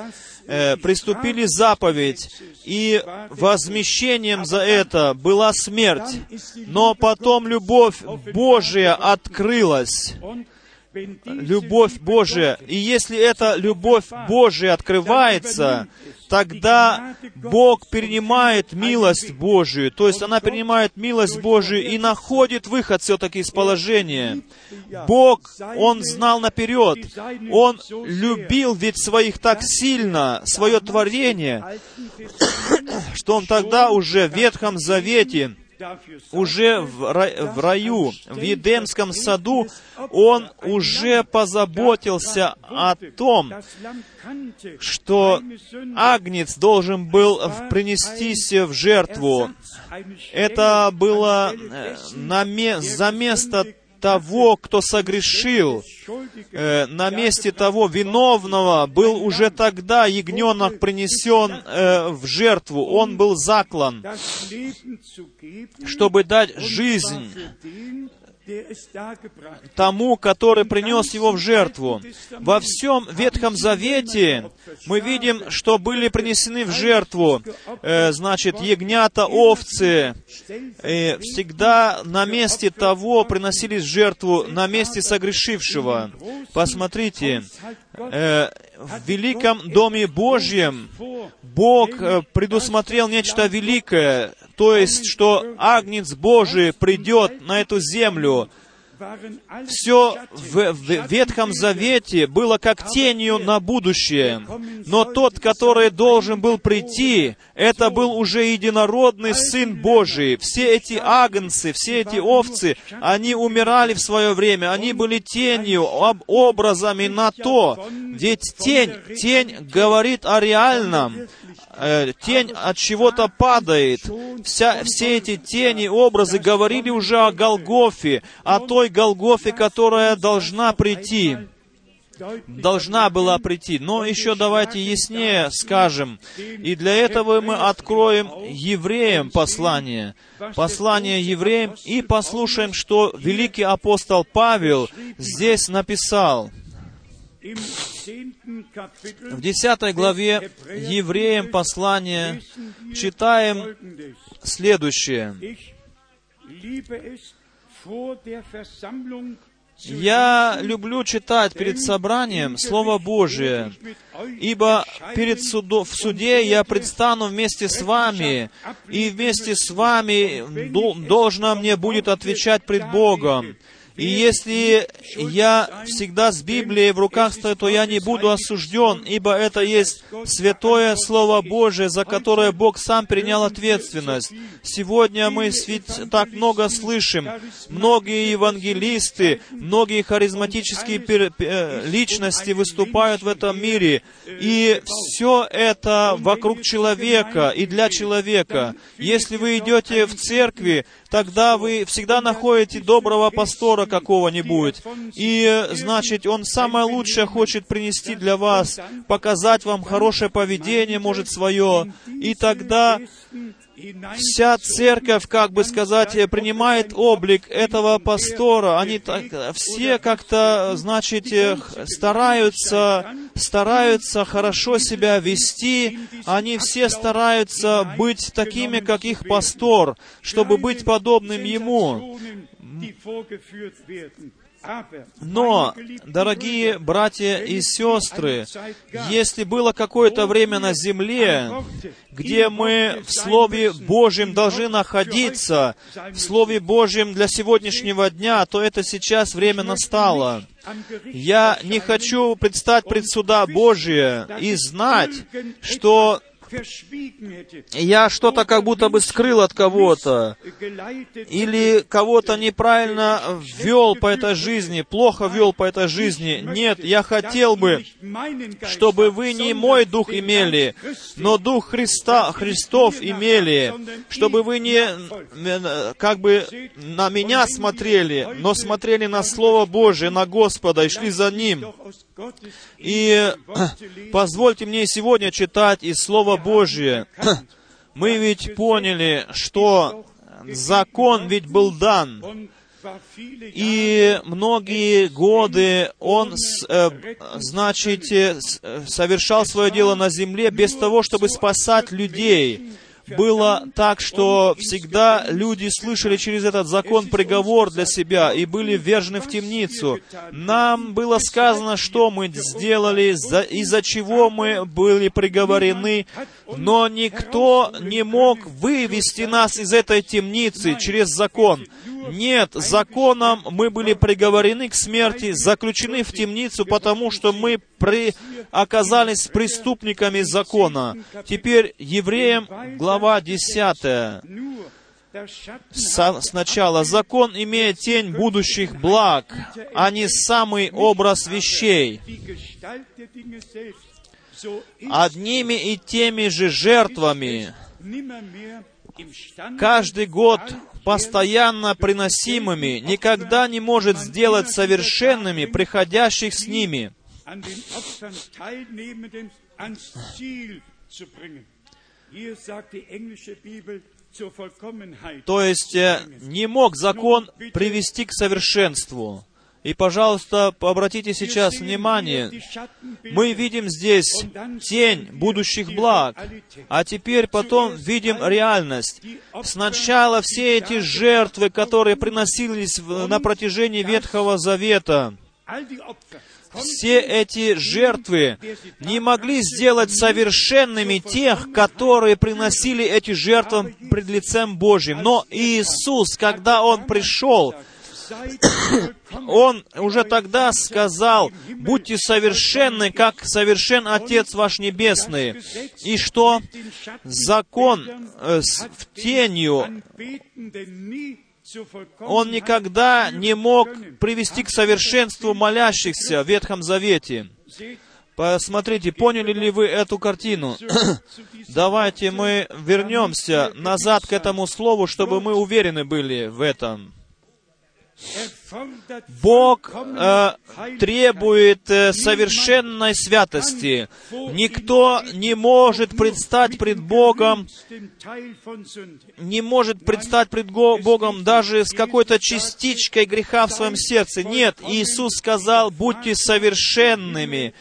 э, приступили заповедь, и возмещением за это была смерть. Но потом любовь Божия открылась. Любовь Божия. И если эта любовь Божия открывается, тогда Бог принимает милость Божию. То есть она принимает милость Божию и находит выход все-таки из положения. Бог, Он знал наперед. Он любил ведь своих так сильно, свое творение, что Он тогда уже в Ветхом Завете уже в, раю, в Едемском саду, он уже позаботился о том, что агнец должен был принестись в жертву. Это было э, на, за место того, кто согрешил, э, на месте того виновного был уже тогда ягненок принесен э, в жертву. Он был заклан, чтобы дать жизнь тому, который принес его в жертву. Во всем Ветхом Завете мы видим, что были принесены в жертву, э, значит, ягнята, овцы. И всегда на месте того приносились в жертву, на месте согрешившего. Посмотрите, э, в великом Доме Божьем Бог э, предусмотрел нечто великое, то есть, что Агнец Божий придет на эту землю. Все в, Ветхом Завете было как тенью на будущее. Но тот, который должен был прийти, это был уже единородный Сын Божий. Все эти агнцы, все эти овцы, они умирали в свое время, они были тенью, об, образами на то. Ведь тень, тень говорит о реальном, э, тень от чего-то падает. Вся, все эти тени, образы говорили уже о Голгофе, о той Голгофе, которая должна прийти должна была прийти. Но еще давайте яснее скажем. И для этого мы откроем евреям послание. Послание евреям и послушаем, что великий апостол Павел здесь написал. В десятой главе евреям послания читаем следующее. Я люблю читать перед собранием Слово Божие, ибо перед судо, в суде я предстану вместе с вами, и вместе с вами должно мне будет отвечать пред Богом. И если я всегда с Библией в руках стою, то я не буду осужден, ибо это есть святое Слово Божие, за которое Бог сам принял ответственность. Сегодня мы так много слышим. Многие евангелисты, многие харизматические личности выступают в этом мире. И все это вокруг человека и для человека. Если вы идете в церкви, тогда вы всегда находите доброго пастора какого-нибудь. И, значит, он самое лучшее хочет принести для вас, показать вам хорошее поведение, может, свое. И тогда вся церковь, как бы сказать, принимает облик этого пастора. Они так, все как-то, значит, стараются, стараются хорошо себя вести. Они все стараются быть такими, как их пастор, чтобы быть подобным ему. Но, дорогие братья и сестры, если было какое-то время на земле, где мы в Слове Божьем должны находиться, в Слове Божьем для сегодняшнего дня, то это сейчас время настало. Я не хочу предстать пред суда Божие и знать, что я что-то как будто бы скрыл от кого-то, или кого-то неправильно вел по этой жизни, плохо вел по этой жизни. Нет, я хотел бы, чтобы вы не мой дух имели, но дух Христа, Христов имели, чтобы вы не как бы на меня смотрели, но смотрели на Слово Божие, на Господа и шли за Ним. И позвольте мне сегодня читать из Слова Божия. Мы ведь поняли, что закон ведь был дан. И многие годы он, э, значит, э, э, совершал свое дело на земле без того, чтобы спасать людей. Было так, что всегда люди слышали через этот закон приговор для себя и были ввержены в темницу. Нам было сказано, что мы сделали, за- из-за чего мы были приговорены, но никто не мог вывести нас из этой темницы через закон. Нет, законом мы были приговорены к смерти, заключены в темницу, потому что мы при... оказались преступниками закона. Теперь евреям глава 10. nur der Schatten Со- Сначала закон имеет тень будущих благ, а не самый образ вещей. Одними и теми же жертвами, каждый год постоянно приносимыми, никогда не может сделать совершенными приходящих с ними. То есть э, не мог закон привести к совершенству. И, пожалуйста, обратите сейчас внимание, мы видим здесь тень будущих благ, а теперь потом видим реальность. Сначала все эти жертвы, которые приносились на протяжении Ветхого Завета, все эти жертвы не могли сделать совершенными тех, которые приносили эти жертвы пред лицем Божьим. Но Иисус, когда Он пришел, Он уже тогда сказал, «Будьте совершенны, как совершен Отец ваш Небесный». И что? Закон э, с в тенью, он никогда не мог привести к совершенству молящихся в Ветхом Завете. Посмотрите, поняли ли вы эту картину? Давайте мы вернемся назад к этому слову, чтобы мы уверены были в этом. Бог э, требует э, совершенной святости. Никто не может предстать пред Богом, не может предстать пред Го- Богом даже с какой-то частичкой греха в своем сердце. Нет, Иисус сказал, будьте совершенными,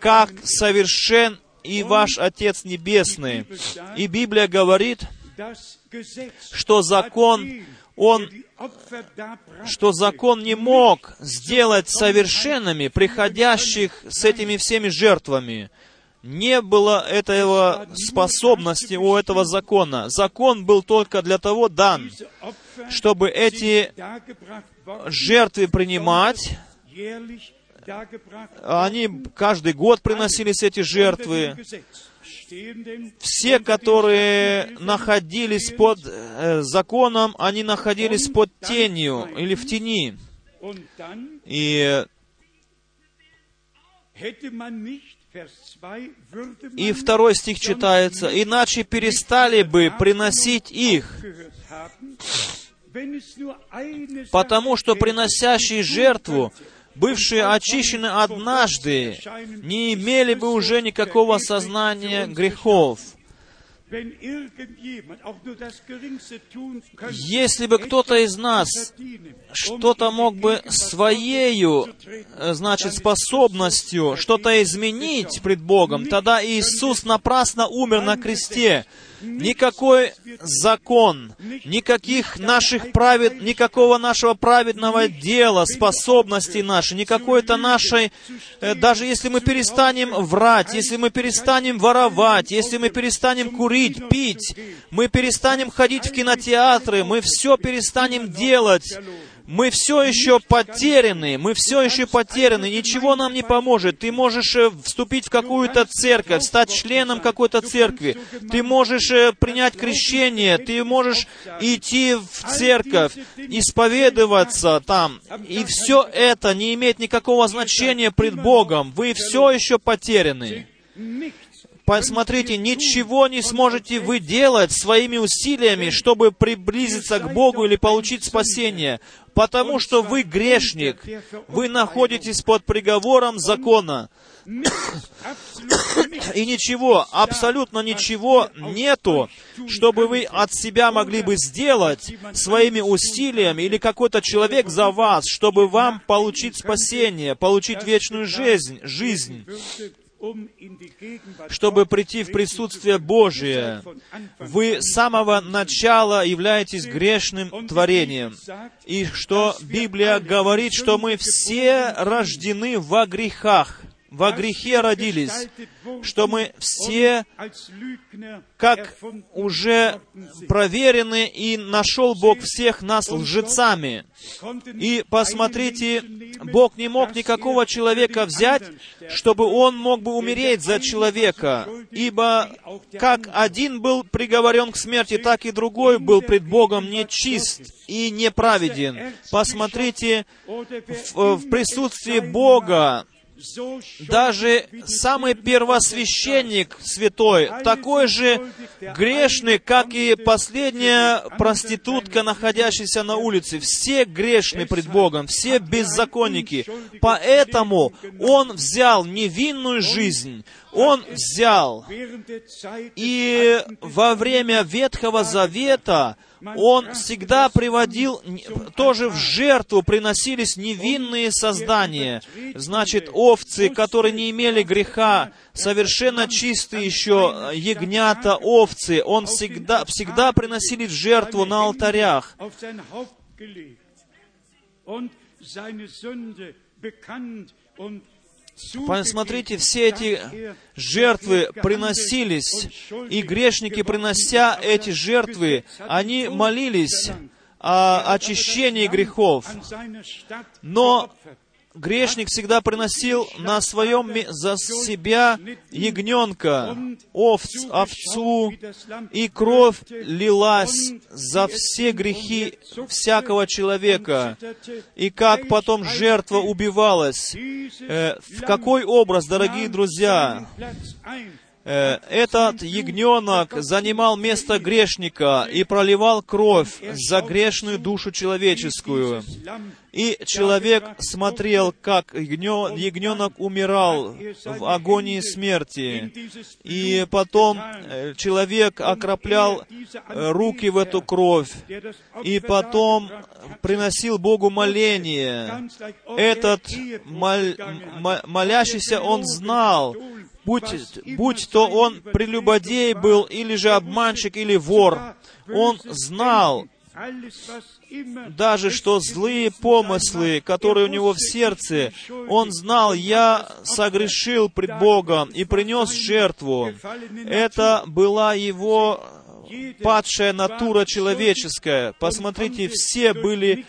как совершен и ваш Отец Небесный. И Библия говорит, что закон, он что закон не мог сделать совершенными приходящих с этими всеми жертвами. Не было этого способности у этого закона. Закон был только для того дан, чтобы эти жертвы принимать. Они каждый год приносились эти жертвы. Все, которые находились под э, законом, они находились под тенью или в тени. И, и второй стих читается, «Иначе перестали бы приносить их, потому что приносящие жертву, бывшие очищены однажды, не имели бы уже никакого сознания грехов». Если бы кто-то из нас что-то мог бы своею, э, значит, способностью что-то изменить пред Богом, тогда Иисус напрасно умер на кресте. Никакой закон, никаких наших правед, никакого нашего праведного дела, способностей нашей, никакой-то нашей, э, даже если мы перестанем врать, если мы перестанем воровать, если мы перестанем курить, пить, мы перестанем ходить в кинотеатры, мы все перестанем делать, мы все еще потеряны, мы все еще потеряны, ничего нам не поможет. Ты можешь э, вступить в какую-то церковь, стать членом какой-то церкви, ты можешь э, принять крещение, ты можешь идти в церковь, исповедоваться там, и все это не имеет никакого значения пред Богом. Вы все еще потеряны. Посмотрите, ничего не сможете вы делать своими усилиями, чтобы приблизиться к Богу или получить спасение, потому что вы грешник, вы находитесь под приговором закона. И ничего, абсолютно ничего нету, чтобы вы от себя могли бы сделать своими усилиями или какой-то человек за вас, чтобы вам получить спасение, получить вечную жизнь, жизнь, Чтобы прийти в присутствие Божие. Вы с самого начала являетесь грешным творением. И что Библия говорит, что мы все рождены во грехах, во грехе родились, что мы все как уже проверены, и нашел Бог всех нас лжецами. И посмотрите, Бог не мог никакого человека взять, чтобы он мог бы умереть за человека, ибо как один был приговорен к смерти, так и другой был пред Богом нечист и неправеден. Посмотрите, в, в присутствии Бога даже самый первосвященник святой, такой же грешный, как и последняя проститутка, находящаяся на улице. Все грешны пред Богом, все беззаконники. Поэтому Он взял невинную жизнь, Он взял и во время Ветхого Завета он всегда приводил, тоже в жертву приносились невинные создания. Значит, овцы, которые не имели греха, совершенно чистые еще ягнята, овцы. Он всегда, всегда приносили в жертву на алтарях. und Посмотрите, все эти жертвы приносились, и грешники, принося эти жертвы, они молились о очищении грехов. Но грешник всегда приносил на своем за себя ягненка, овц, овцу, и кровь лилась за все грехи всякого человека. И как потом жертва убивалась. Э, в какой образ, дорогие друзья? Э, этот ягненок занимал место грешника и проливал кровь за грешную душу человеческую. И человек смотрел, как ягненок умирал в агонии смерти. И потом э, человек окроплял э, руки в эту кровь. И потом приносил Богу моление. Этот моль- м- молящийся, он знал, будь, будь то он прелюбодей был, или же обманщик, или вор, он знал, даже что злые помыслы, которые у него в сердце, он знал, я согрешил пред Богом и принес жертву. Это была его падшая натура человеческая. Посмотрите, все были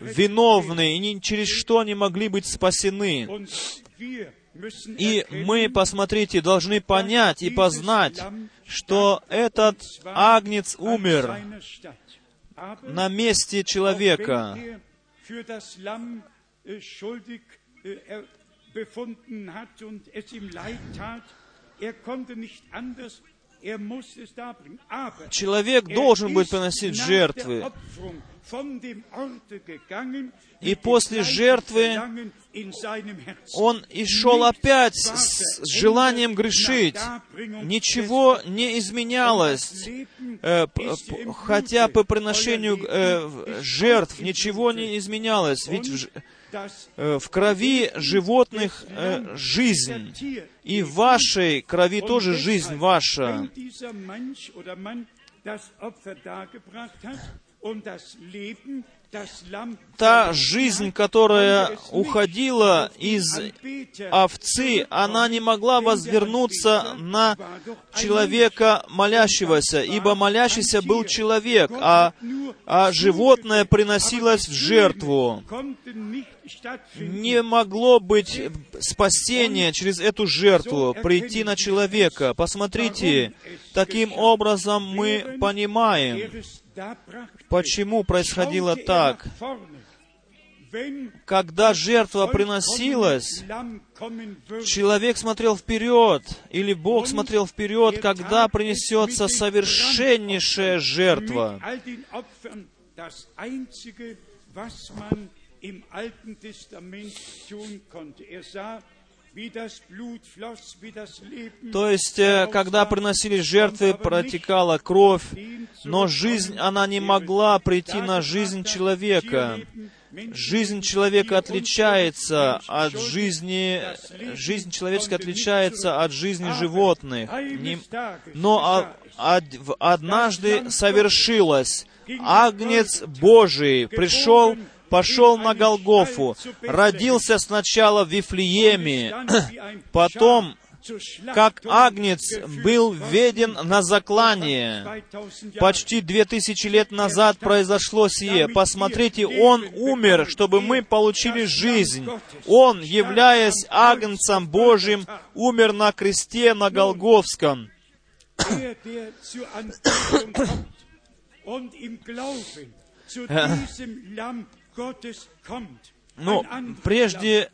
виновны, и ни через что не могли быть спасены. И мы, посмотрите, должны понять и познать, что этот агнец умер на месте человека. Äh, äh, er. Er er Человек er должен ist приносить жертвы. И после жертвы. Он и шел опять с, желанием грешить. Ничего не изменялось. Э, хотя по приношению э, жертв ничего не изменялось. Ведь э, в крови животных э, жизнь. И в вашей крови тоже жизнь ваша. Та жизнь, которая уходила из овцы, она не могла возвернуться на человека молящегося, ибо молящийся был человек, а, а животное приносилось в жертву. Не могло быть спасения через эту жертву, прийти на человека. Посмотрите, таким образом мы понимаем, почему происходило так. Когда жертва приносилась, Человек смотрел вперед, или Бог смотрел вперед, когда принесется совершеннейшая жертва. То есть, э, когда приносились жертвы, протекала кровь, но жизнь, она не могла прийти на жизнь человека. Жизнь человека отличается от жизни, жизнь человеческая отличается от жизни животных. Не- но а- однажды совершилось. Агнец Божий пришел, пошел на Голгофу, родился сначала в Вифлееме, потом как агнец был введен на заклание. Почти две тысячи лет назад произошло сие. Посмотрите, Он умер, чтобы мы получили жизнь. Он, являясь агнцем Божьим, умер на кресте на Голговском. anderer прежде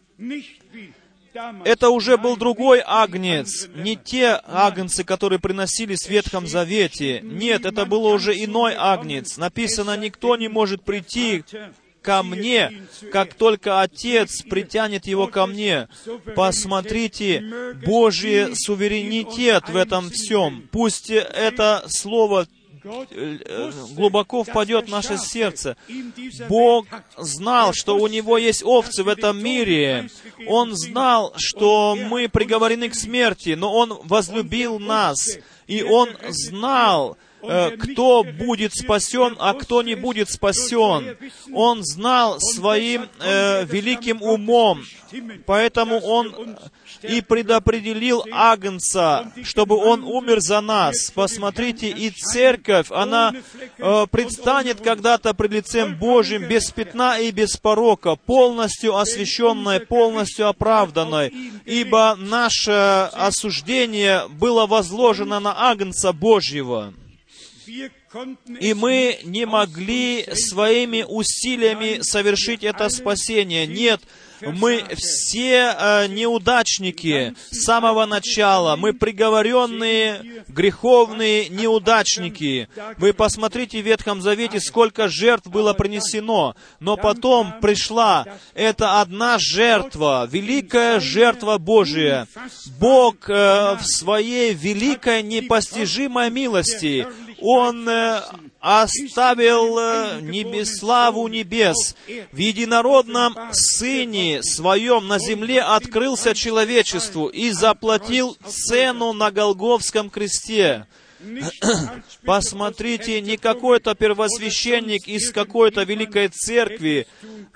это уже был другой агнец, не те агнцы, которые приносились в Ветхом Завете. Нет, это было уже иной агнец. Написано, никто не может прийти ко мне, как только Отец притянет его ко мне. Посмотрите, Божий суверенитет в этом всем. Пусть это слово глубоко впадет в наше сердце. Бог знал, что у Него есть овцы в этом мире. Он знал, что мы приговорены к смерти, но Он возлюбил нас. И Он знал, э, кто будет спасен, а кто не будет спасен. Он знал своим э, великим умом, поэтому Он и предопределил Агнца, чтобы Он умер за нас. Посмотрите, и церковь, она э, предстанет когда-то пред лицем Божьим без пятна и без порока, полностью освященной, полностью оправданной, ибо наше осуждение было возложено на Агнца Божьего. И мы не могли своими усилиями совершить это спасение. Нет, мы все э, неудачники с самого начала. Мы приговоренные, греховные неудачники. Вы посмотрите в Ветхом Завете, сколько жертв было принесено. Но потом пришла эта одна жертва, великая жертва Божия. Бог э, в своей великой непостижимой милости, Он э, оставил э, небес, славу небес. В единородном Сыне Своем на земле открылся человечеству и заплатил цену на Голговском кресте. Посмотрите, не какой-то первосвященник из какой-то великой церкви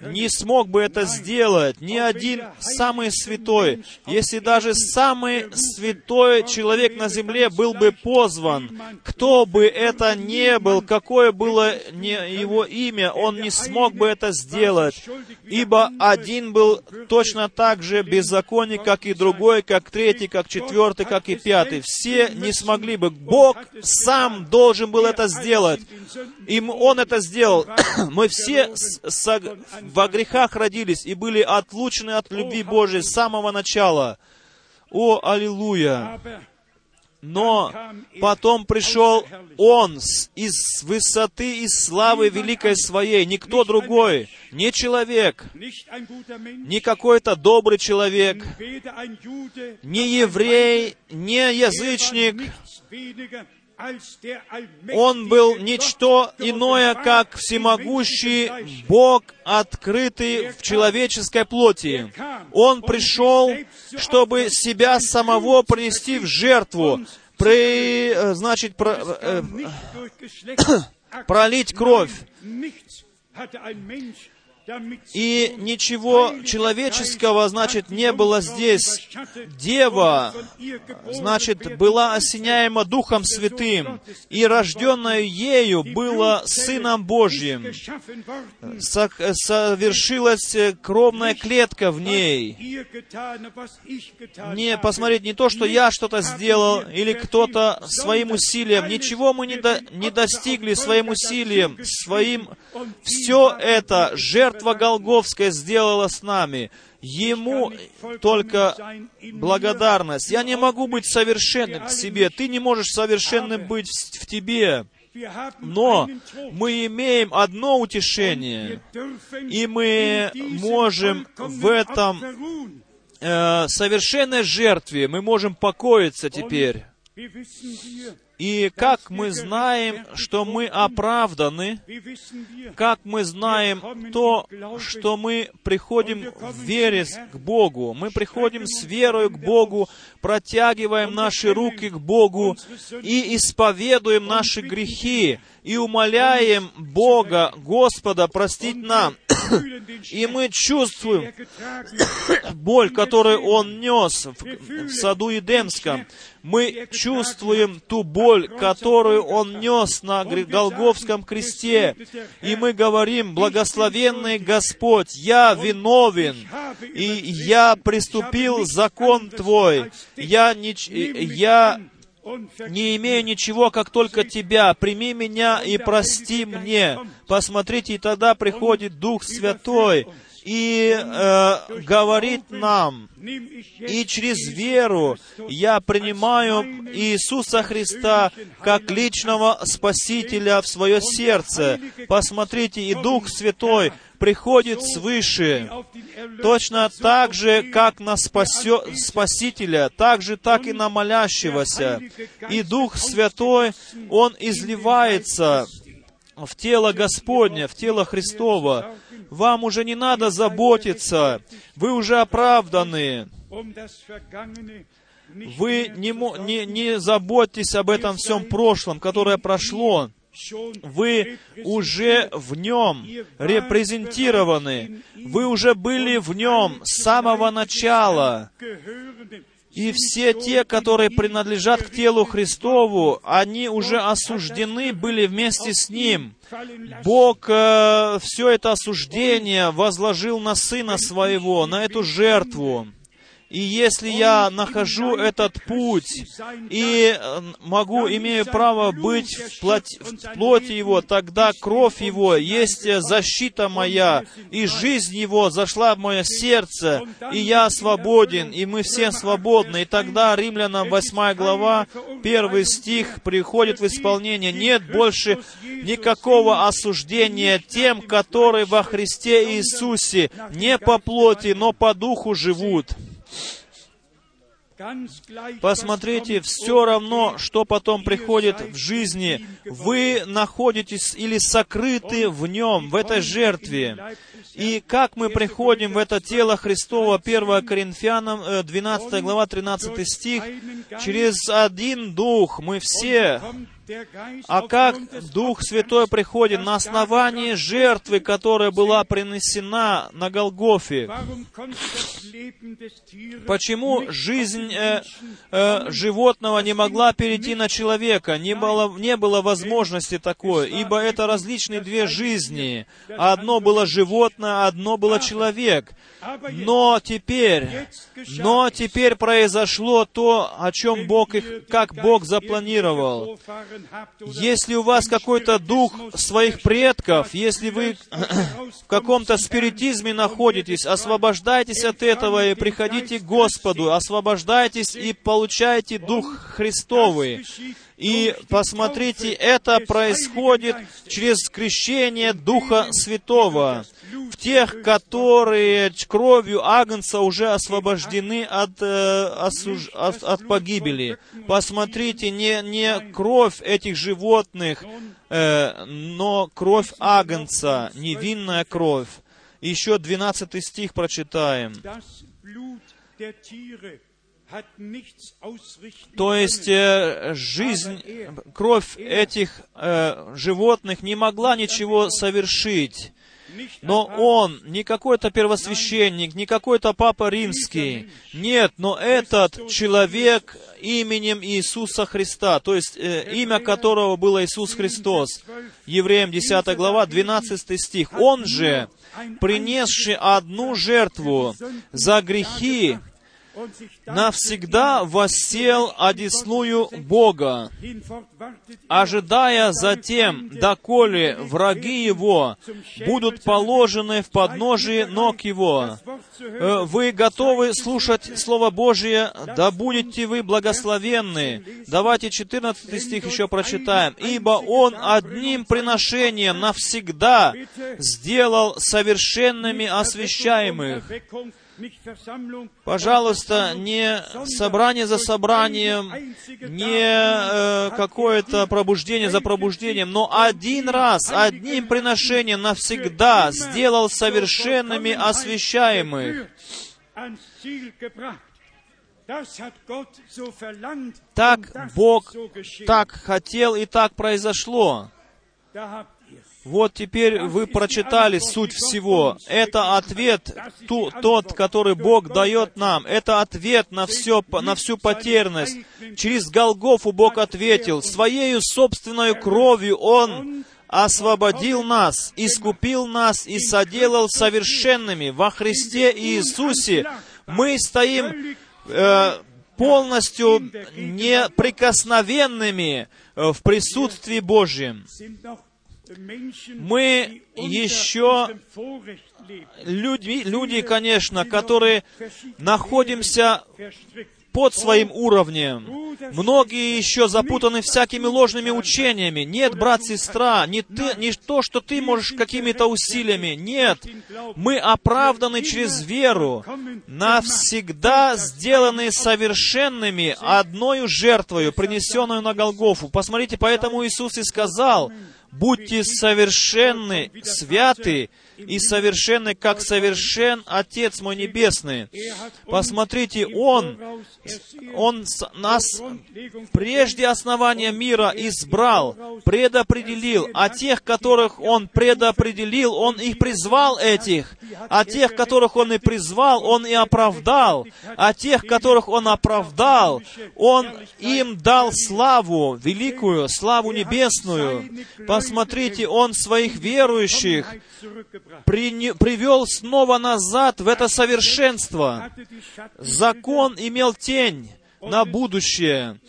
не смог бы это сделать. Ни один самый святой. Если даже самый святой человек на земле был бы позван, кто бы это ни был, какое было его имя, он не смог бы это сделать. Ибо один был точно так же беззаконник, как и другой, как третий, как четвертый, как и пятый. Все не смогли бы. Бог сам должен был это сделать. И Он это сделал. Мы все во грехах родились и были отлучены от любви Божией с самого начала. О, аллилуйя! Но потом пришел Он из высоты и славы великой своей, никто другой, не человек, не какой-то добрый человек, не еврей, не язычник, Он был ничто иное, как всемогущий Бог, открытый в человеческой плоти. Он пришел, чтобы себя самого принести в жертву, при, э, значит, про- э, пролить кровь. И ничего человеческого, значит, не было здесь. Дева, значит, была осеняема Духом Святым, и рожденная ею была Сыном Божьим. совершилась э, кровная клетка в ней. Не посмотреть не то, что я что-то сделал, или кто-то своим усилием. Ничего мы не, до- не достигли своим усилием, своим... Все это жертва Голговская сделала с нами. Ему только благодарность. Я не могу быть совершенным к себе. Ты не можешь совершенным быть в в тебе. Но мы имеем одно утешение. И мы можем в этом э, совершенной жертве мы можем покоиться теперь. И как мы знаем, что мы оправданы, как мы знаем то, что мы приходим в вере к Богу, мы приходим с верою к Богу, протягиваем наши руки к Богу и исповедуем наши грехи, и умоляем Бога, Господа, простить нам. И мы чувствуем боль, которую Он нес в, в саду Едемском. Мы чувствуем ту боль, которую Он нес на Голговском кресте. И мы говорим, благословенный Господь, я виновен, и я приступил закон Твой. Я, нич- я und vergib не имею ничего, как только Тебя. Прими меня и прости мне. Посмотрите, и тогда приходит Дух Святой и э, говорит нам, и через веру я принимаю Иисуса Христа как личного Спасителя в свое сердце. Посмотрите, и Дух Святой приходит свыше. Точно так же, как на спасё- Спасителя, так же, так и на молящегося. И Дух Святой, Он изливается в тело Господне, в тело Христово. Вам уже не надо заботиться, вы уже оправданы. Вы не, не, не заботьтесь об этом всем прошлом, которое прошло. Вы уже в нем репрезентированы. Вы уже были в нем с самого начала. И все те, которые принадлежат к телу Христову, они уже осуждены были вместе с Ним. Бог э, все это осуждение возложил на Сына Своего, на эту жертву. И если я нахожу этот путь и э, могу, имею право быть в плоти, в плоти Его, тогда кровь Его есть защита моя, и жизнь Его зашла в мое сердце, и я свободен, и мы все свободны. И тогда Римлянам 8 глава, 1 стих приходит в исполнение. Нет больше никакого осуждения тем, которые во Христе Иисусе не по плоти, но по духу живут. Посмотрите, все равно, что потом приходит в жизни, вы находитесь или сокрыты в нем, в этой жертве. И как мы приходим в это тело Христово, 1 Коринфянам, э, 12 глава, 13 стих, через один Дух мы все а как Дух Святой приходит на основании жертвы, которая была принесена на Голгофе? Почему жизнь э, э, животного не могла перейти на человека? Не было, не было возможности такой, ибо это различные две жизни. Одно было животное, одно было человек. Но теперь, но теперь произошло то, о чем Бог их, как Бог запланировал. Если у вас какой-то дух своих предков, если вы в каком-то спиритизме находитесь, освобождайтесь от этого и приходите к Господу, освобождайтесь и получайте Дух Христовый. И посмотрите, это происходит через крещение Духа Святого в тех, которые кровью Агнца уже освобождены от, э, осуж- от, от погибели. Посмотрите, не, не кровь этих животных, э, но кровь Агнца, невинная кровь. Еще 12 стих прочитаем. То есть э, жизнь, кровь этих э, животных не могла ничего совершить. Но он не какой-то первосвященник, не какой-то папа римский. Нет, но этот человек именем Иисуса Христа, то есть э, имя которого было Иисус Христос. Евреям 10 глава, 12 стих. Он же, принесший одну жертву за грехи, навсегда воссел одесную Бога, ожидая затем, доколе враги его будут положены в подножие ног его. Э, Вы готовы слушать Слово Божие? Да будете вы благословенны. Давайте 14 стих еще прочитаем. «Ибо Он одним приношением навсегда сделал совершенными освящаемых». Пожалуйста, не собрание за собранием, не э, какое-то пробуждение за пробуждением, но один раз, одним приношением навсегда сделал совершенными освящаемых. Так Бог так хотел и так произошло. Вот теперь вы прочитали суть всего. Это ответ ту, тот, который Бог дает нам. Это ответ на, все, на всю потерянность. Через Голгофу Бог ответил. Своею собственной кровью Он освободил нас, искупил нас и соделал совершенными во Христе Иисусе. Мы стоим э, полностью неприкосновенными э, в присутствии Божьем мы еще люди, люди, конечно, которые находимся под своим уровнем. Многие еще запутаны всякими ложными учениями. Нет, брат, сестра, не, ты, не то, что ты можешь какими-то усилиями. Нет, мы оправданы через веру, навсегда сделаны совершенными одною жертвою, принесенную на Голгофу. Посмотрите, поэтому Иисус и сказал, будьте совершенны, святы и совершенны, как совершен Отец мой Небесный. Посмотрите, Он, Он нас прежде основания мира избрал, предопределил, а тех, которых Он предопределил, Он их призвал этих, а тех, которых Он и призвал, Он и оправдал, а тех, которых Он оправдал, Он им дал славу великую, славу небесную. Посмотрите, Он своих верующих при, привел снова назад в это совершенство. Закон имел тень на будущее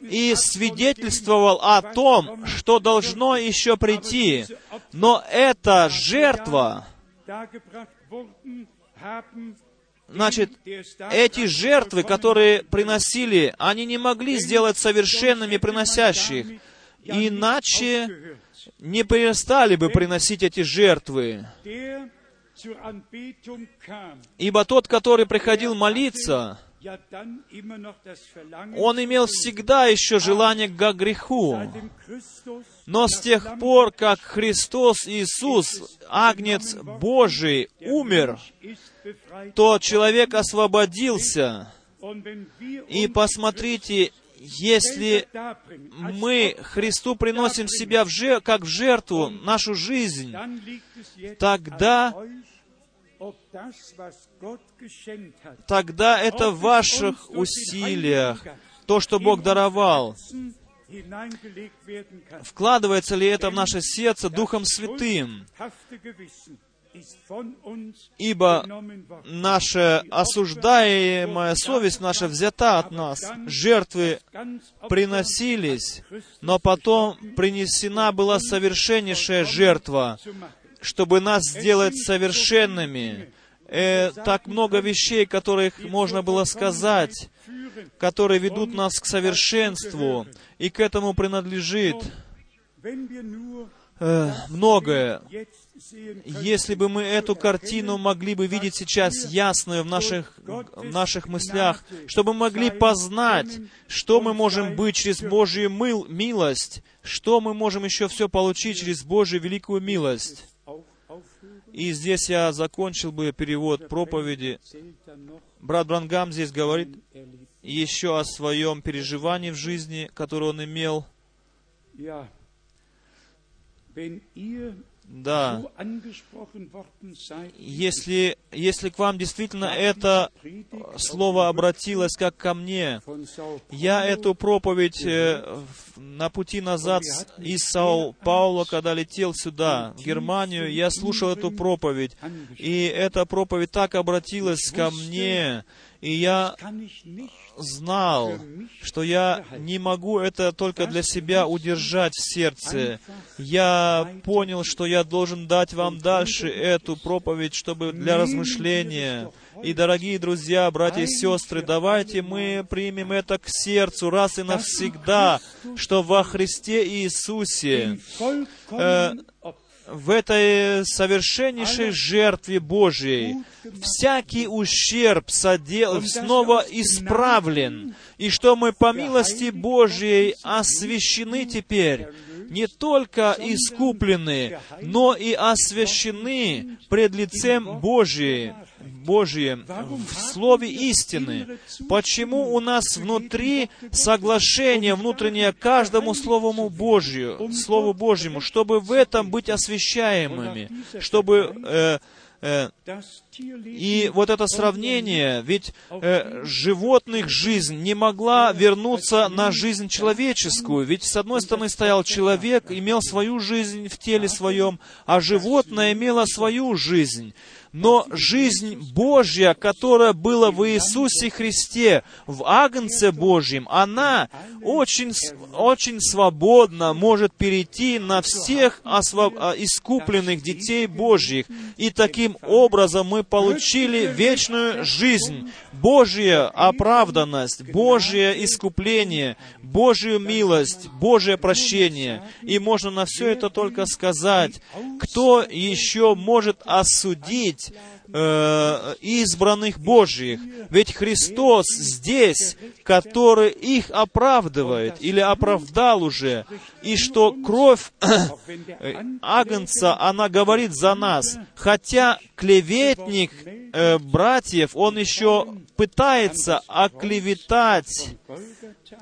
и свидетельствовал о том, что должно еще прийти. Но эта жертва, Значит, эти жертвы, которые приносили, они не могли сделать совершенными приносящих. Иначе не перестали бы приносить эти жертвы. Ибо тот, который приходил молиться, он имел всегда еще желание к греху. Но с тех пор, как Христос Иисус, Агнец Божий, умер, то человек освободился. И посмотрите, если мы Христу приносим себя в жер... как в жертву, нашу жизнь, тогда тогда это в ваших усилиях, то, что Бог даровал. Вкладывается ли это в наше сердце Духом Святым? Ибо наша осуждаемая совесть наша взята от нас. Жертвы приносились, но потом принесена была совершеннейшая жертва, чтобы нас сделать совершенными. Э, так много вещей, которых можно было сказать, которые ведут нас к совершенству, и к этому принадлежит э, многое. Если бы мы эту картину могли бы видеть сейчас ясную в наших, в наших мыслях, чтобы могли познать, что мы можем быть через Божью мыл, милость, что мы можем еще все получить через Божью великую милость. И здесь я закончил бы перевод проповеди. Брат Брангам здесь говорит еще о своем переживании в жизни, которое он имел. Да. Если, если к вам действительно это слово обратилось как ко мне, я эту проповедь э, на пути назад из Саул Паула, когда летел сюда, в Германию, я слушал эту проповедь, и эта проповедь так обратилась ко мне, и я знал, что я не могу это только для себя удержать в сердце. Я понял, что я должен дать вам дальше эту проповедь, чтобы для размышления. И, дорогие друзья, братья и сестры, давайте мы примем это к сердцу раз и навсегда, что во Христе Иисусе э, в этой совершеннейшей жертве Божьей всякий ущерб содел, снова исправлен, и что мы по милости Божьей освящены теперь, не только искуплены, но и освящены пред лицем Божьим, Божьим в Слове истины. Почему у нас внутри соглашение внутреннее каждому Слову Божью, Слову Божьему, чтобы в этом быть освящаемыми, чтобы э, э, и вот это сравнение, ведь э, животных жизнь не могла вернуться на жизнь человеческую, ведь с одной стороны стоял человек, имел свою жизнь в теле своем, а животное имело свою жизнь. Но жизнь Божья, которая была в Иисусе Христе, в Агнце Божьем, она очень, очень свободно может перейти на всех осво- а, искупленных детей Божьих. И таким образом мы получили вечную жизнь, Божья оправданность, Божье искупление, Божью милость, Божье прощение. И можно на все это только сказать, кто еще может осудить э, избранных Божьих? Ведь Христос здесь, который их оправдывает или оправдал уже, и что кровь э, Агнца, она говорит за нас. Хотя клеветник э, братьев, он еще пытается оклеветать,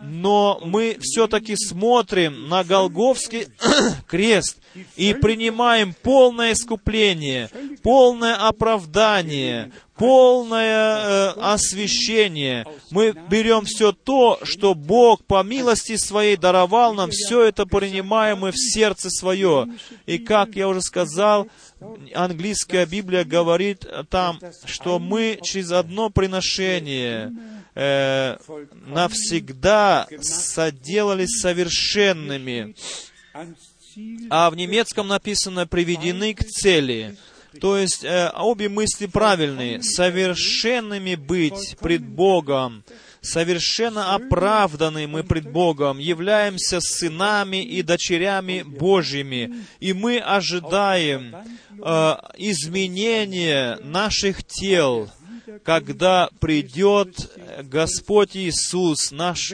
но мы все-таки смотрим на Голговский крест и принимаем полное искупление, полное оправдание, полное э, освящение. Мы берем все то, что Бог по милости Своей даровал нам, все это принимаем мы в сердце свое. И как я уже сказал, английская Библия говорит там, что мы через одно приношение э, навсегда соделались совершенными, а в немецком написано «приведены к цели». То есть э, обе мысли правильные. Совершенными быть пред Богом, совершенно оправданы мы пред Богом, являемся сынами и дочерями Божьими, и мы ожидаем э, изменения наших тел, когда придет Господь Иисус, наш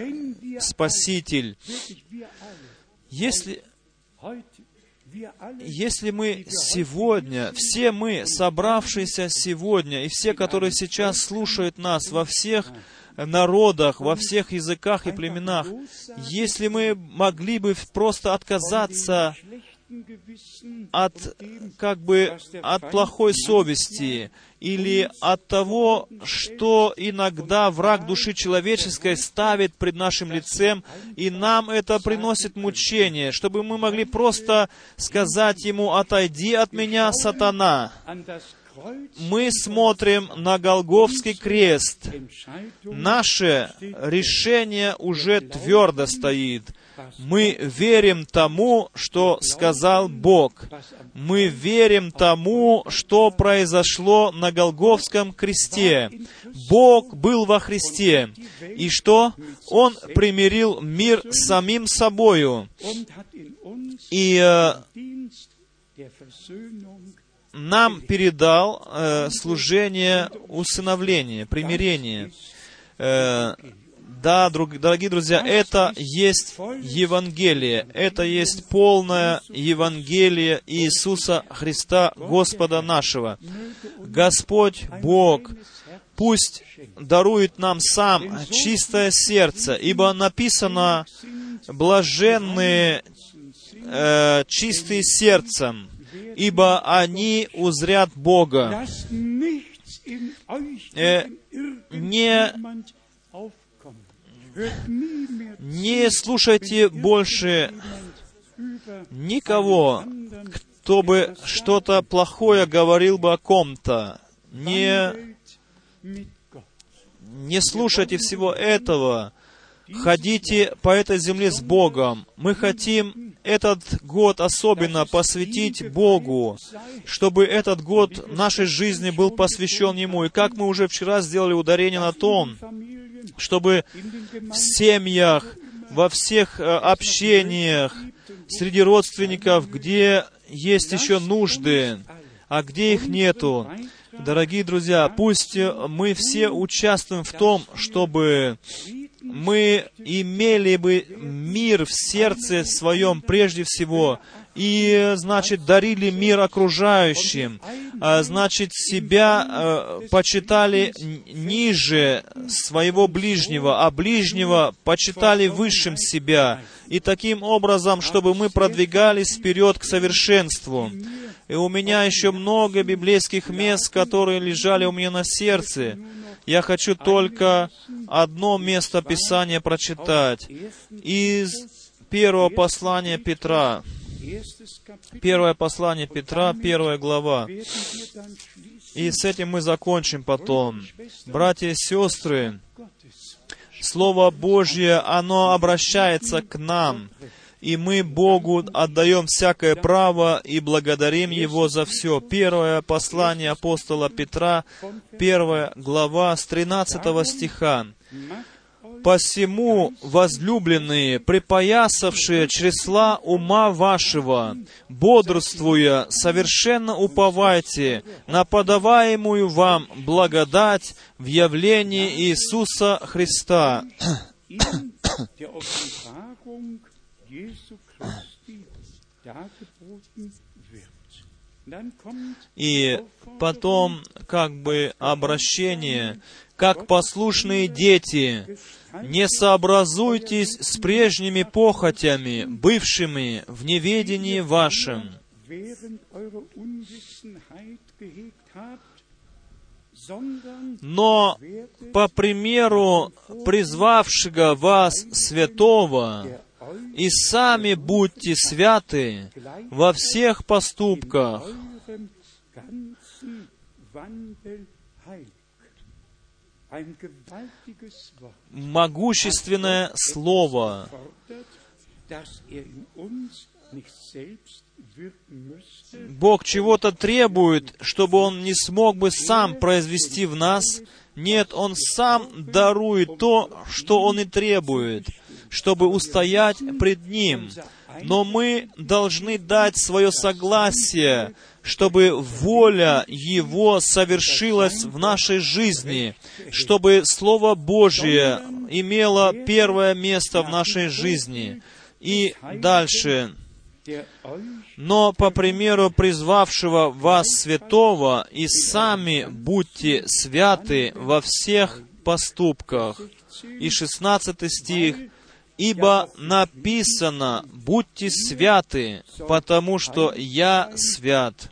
Спаситель. Если, если мы сегодня, все мы, собравшиеся сегодня, и все, которые сейчас слушают нас во всех народах, во всех языках и племенах, если мы могли бы просто отказаться от, как бы, от плохой совести или от того, что иногда враг души человеческой ставит пред нашим лицем, и нам это приносит мучение, чтобы мы могли просто сказать ему, «Отойди от меня, сатана». Мы смотрим на Голговский крест. Наше решение уже твердо стоит. Мы верим тому, что сказал Бог. Мы верим тому, что произошло на Голговском кресте. Бог был во Христе. И что? Он примирил мир с самим собою. И э, нам передал э, служение усыновления, примирения. Э, да, друг, дорогие друзья, это есть Евангелие, это есть полное Евангелие Иисуса Христа, Господа нашего. Господь Бог, пусть дарует нам сам чистое сердце, ибо написано, блаженные э, чистые сердцем, ибо они узрят Бога. Э, не, не слушайте больше никого, кто бы что-то плохое говорил бы о ком-то. Не, не слушайте всего этого. Ходите по этой земле с Богом. Мы хотим этот год особенно посвятить Богу, чтобы этот год нашей жизни был посвящен Ему. И как мы уже вчера сделали ударение на том, чтобы в семьях, во всех э, общениях, среди родственников, где есть еще нужды, а где их нету. Дорогие друзья, пусть мы все участвуем в том, чтобы мы имели бы мир в сердце своем прежде всего, и, значит, дарили мир окружающим, а, значит, себя э, почитали ниже своего ближнего, а ближнего почитали высшим себя, и таким образом, чтобы мы продвигались вперед к совершенству. И у меня еще много библейских мест, которые лежали у меня на сердце. Я хочу только одно место Писания прочитать. Из первого послания Петра. Первое послание Петра, первая глава. И с этим мы закончим потом. Братья и сестры, Слово Божье, оно обращается к нам, и мы Богу отдаем всякое право и благодарим Его за все. Первое послание апостола Петра, первая глава с 13 стиха. «Посему, возлюбленные, припоясавшие чресла ума вашего, бодрствуя, совершенно уповайте на подаваемую вам благодать в явлении Иисуса Христа». И потом, как бы, обращение, как послушные дети, не сообразуйтесь с прежними похотями, бывшими в неведении вашем, но по примеру призвавшего вас святого, и сами будьте святы во всех поступках, могущественное слово, Бог чего-то требует, чтобы Он не смог бы сам произвести в нас. Нет, Он сам дарует то, что Он и требует, чтобы устоять пред Ним. Но мы должны дать свое согласие, чтобы воля Его совершилась в нашей жизни, чтобы Слово Божие имело первое место в нашей жизни. И дальше. Но по примеру призвавшего вас святого, и сами будьте святы во всех поступках. И 16 стих. Ибо написано, будьте святы, потому что я свят.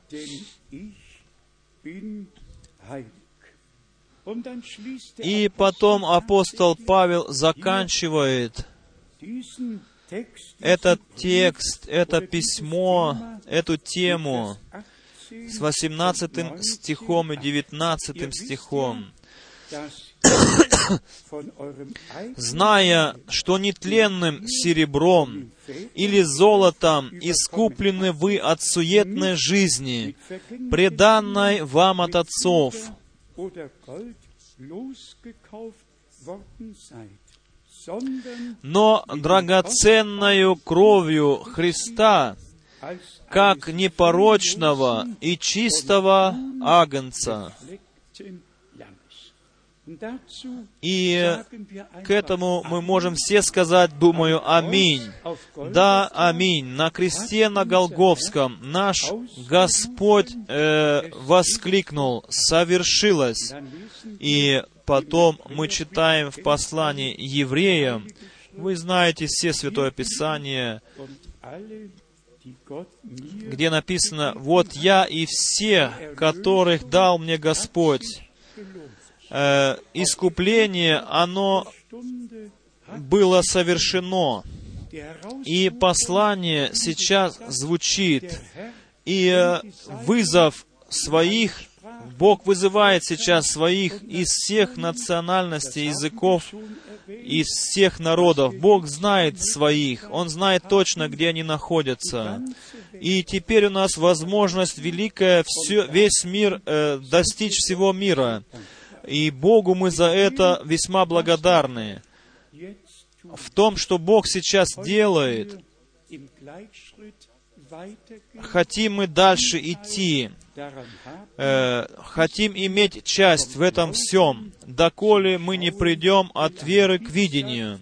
И потом апостол Павел заканчивает этот текст, это письмо, эту тему с 18 стихом и 19 стихом. Зная, что нетленным серебром или золотом искуплены вы от суетной жизни, преданной вам от отцов, но драгоценною кровью Христа, как непорочного и чистого агнца. И к этому мы можем все сказать, думаю, аминь. Да, аминь. На кресте на Голговском наш Господь э, воскликнул, совершилось. И потом мы читаем в послании евреям, вы знаете все Святое Писание, где написано, «Вот я и все, которых дал мне Господь». Э, искупление, оно было совершено. И послание сейчас звучит. И э, вызов своих, Бог вызывает сейчас своих из всех национальностей, языков, из всех народов. Бог знает своих, Он знает точно, где они находятся. И теперь у нас возможность великая все, весь мир, э, достичь всего мира. И Богу мы за это весьма благодарны. В том, что Бог сейчас делает, хотим мы дальше идти, э, хотим иметь часть в этом всем, доколе мы не придем от веры к видению.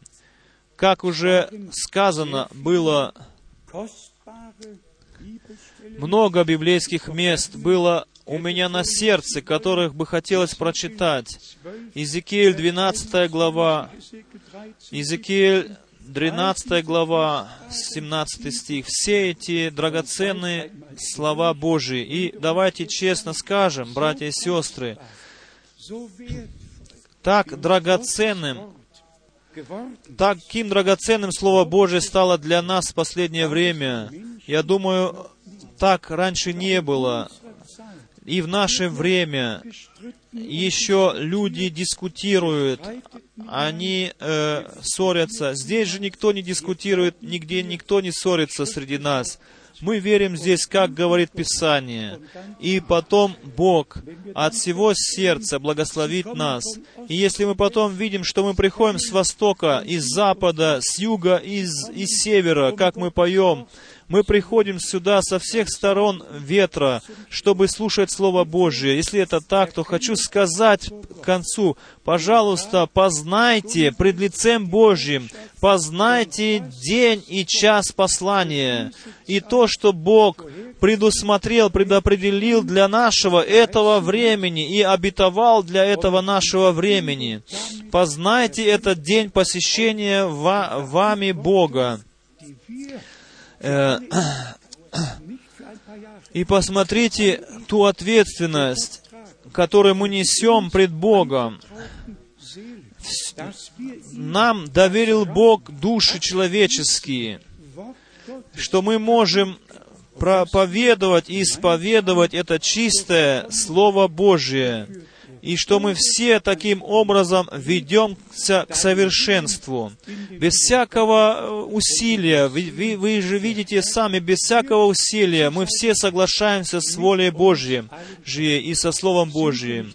Как уже сказано было, много библейских мест было у меня на сердце, которых бы хотелось прочитать. 12, Иезекииль 12 глава, 13, Иезекииль 12 глава, 17 стих. Все эти драгоценные слова Божии. И давайте честно скажем, братья и сестры, так драгоценным, таким драгоценным Слово Божие стало для нас в последнее время. Я думаю, так раньше не было. И в наше время еще люди дискутируют, они э, ссорятся. Здесь же никто не дискутирует, нигде никто не ссорится среди нас. Мы верим здесь, как говорит Писание. И потом Бог от всего сердца благословит нас. И если мы потом видим, что мы приходим с востока, из запада, с юга, из, из севера, как мы поем, мы приходим сюда со всех сторон ветра, чтобы слушать Слово Божие. Если это так, то хочу сказать к концу, пожалуйста, познайте пред лицем Божьим, познайте день и час послания. И то, что Бог предусмотрел, предопределил для нашего этого времени и обетовал для этого нашего времени. Познайте этот день посещения ва- вами Бога. И посмотрите ту ответственность, которую мы несем пред Богом. Нам доверил Бог души человеческие, что мы можем проповедовать и исповедовать это чистое Слово Божие, и что мы все таким образом ведемся к совершенству, без всякого э, усилия. Вы, вы- же видите сами, без всякого усилия мы все соглашаемся с волей Божьей и со Словом Божьим.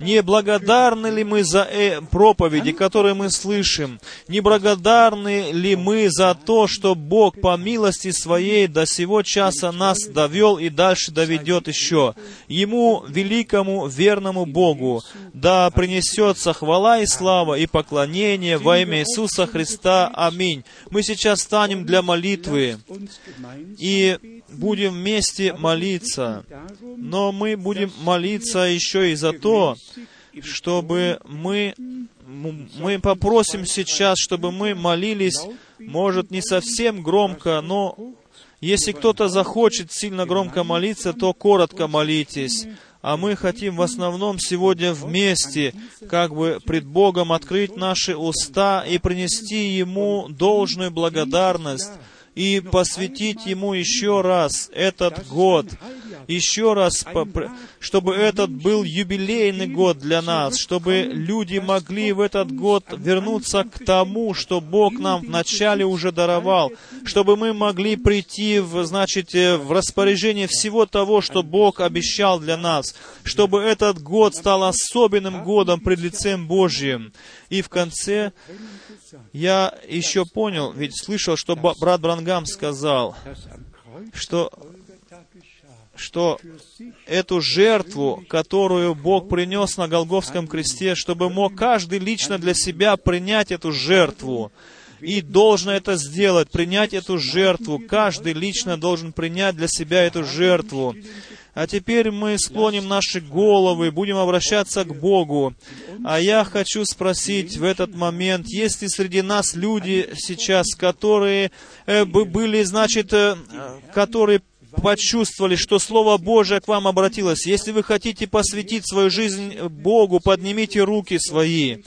Не благодарны ли мы за э, проповеди, которые мы слышим? Не благодарны ли мы за то, что Бог по милости Своей до сего часа нас довел и дальше доведет еще? Ему, великому, верному Богу, да принесется хвала и слава и поклонение во имя Иисуса Христа. Аминь. Мы сейчас станем для молитвы и будем вместе молиться. Но мы будем молиться еще и за то, чтобы мы, мы попросим сейчас, чтобы мы молились, может, не совсем громко, но если кто-то захочет сильно громко молиться, то коротко молитесь. А мы хотим в основном сегодня вместе, как бы пред Богом открыть наши уста и принести Ему должную благодарность и посвятить Ему еще раз этот год, еще раз, чтобы этот был юбилейный год для нас, чтобы люди могли в этот год вернуться к тому, что Бог нам вначале уже даровал, чтобы мы могли прийти, в, значит, э, в распоряжение всего того, что Бог обещал для нас, чтобы этот год стал особенным годом пред лицем Божьим. И в конце я еще понял, ведь слышал, что брат Брангам сказал, что. Что эту жертву, которую Бог принес на Голговском кресте, чтобы мог каждый лично для себя принять эту жертву. И должен это сделать, принять эту жертву. Каждый лично должен принять для себя эту жертву. А теперь мы склоним наши головы, будем обращаться к Богу. А я хочу спросить в этот момент, есть ли среди нас люди сейчас, которые э, бы были, значит, э, которые почувствовали, что Слово Божие к вам обратилось. Если вы хотите посвятить свою жизнь Богу, поднимите руки свои.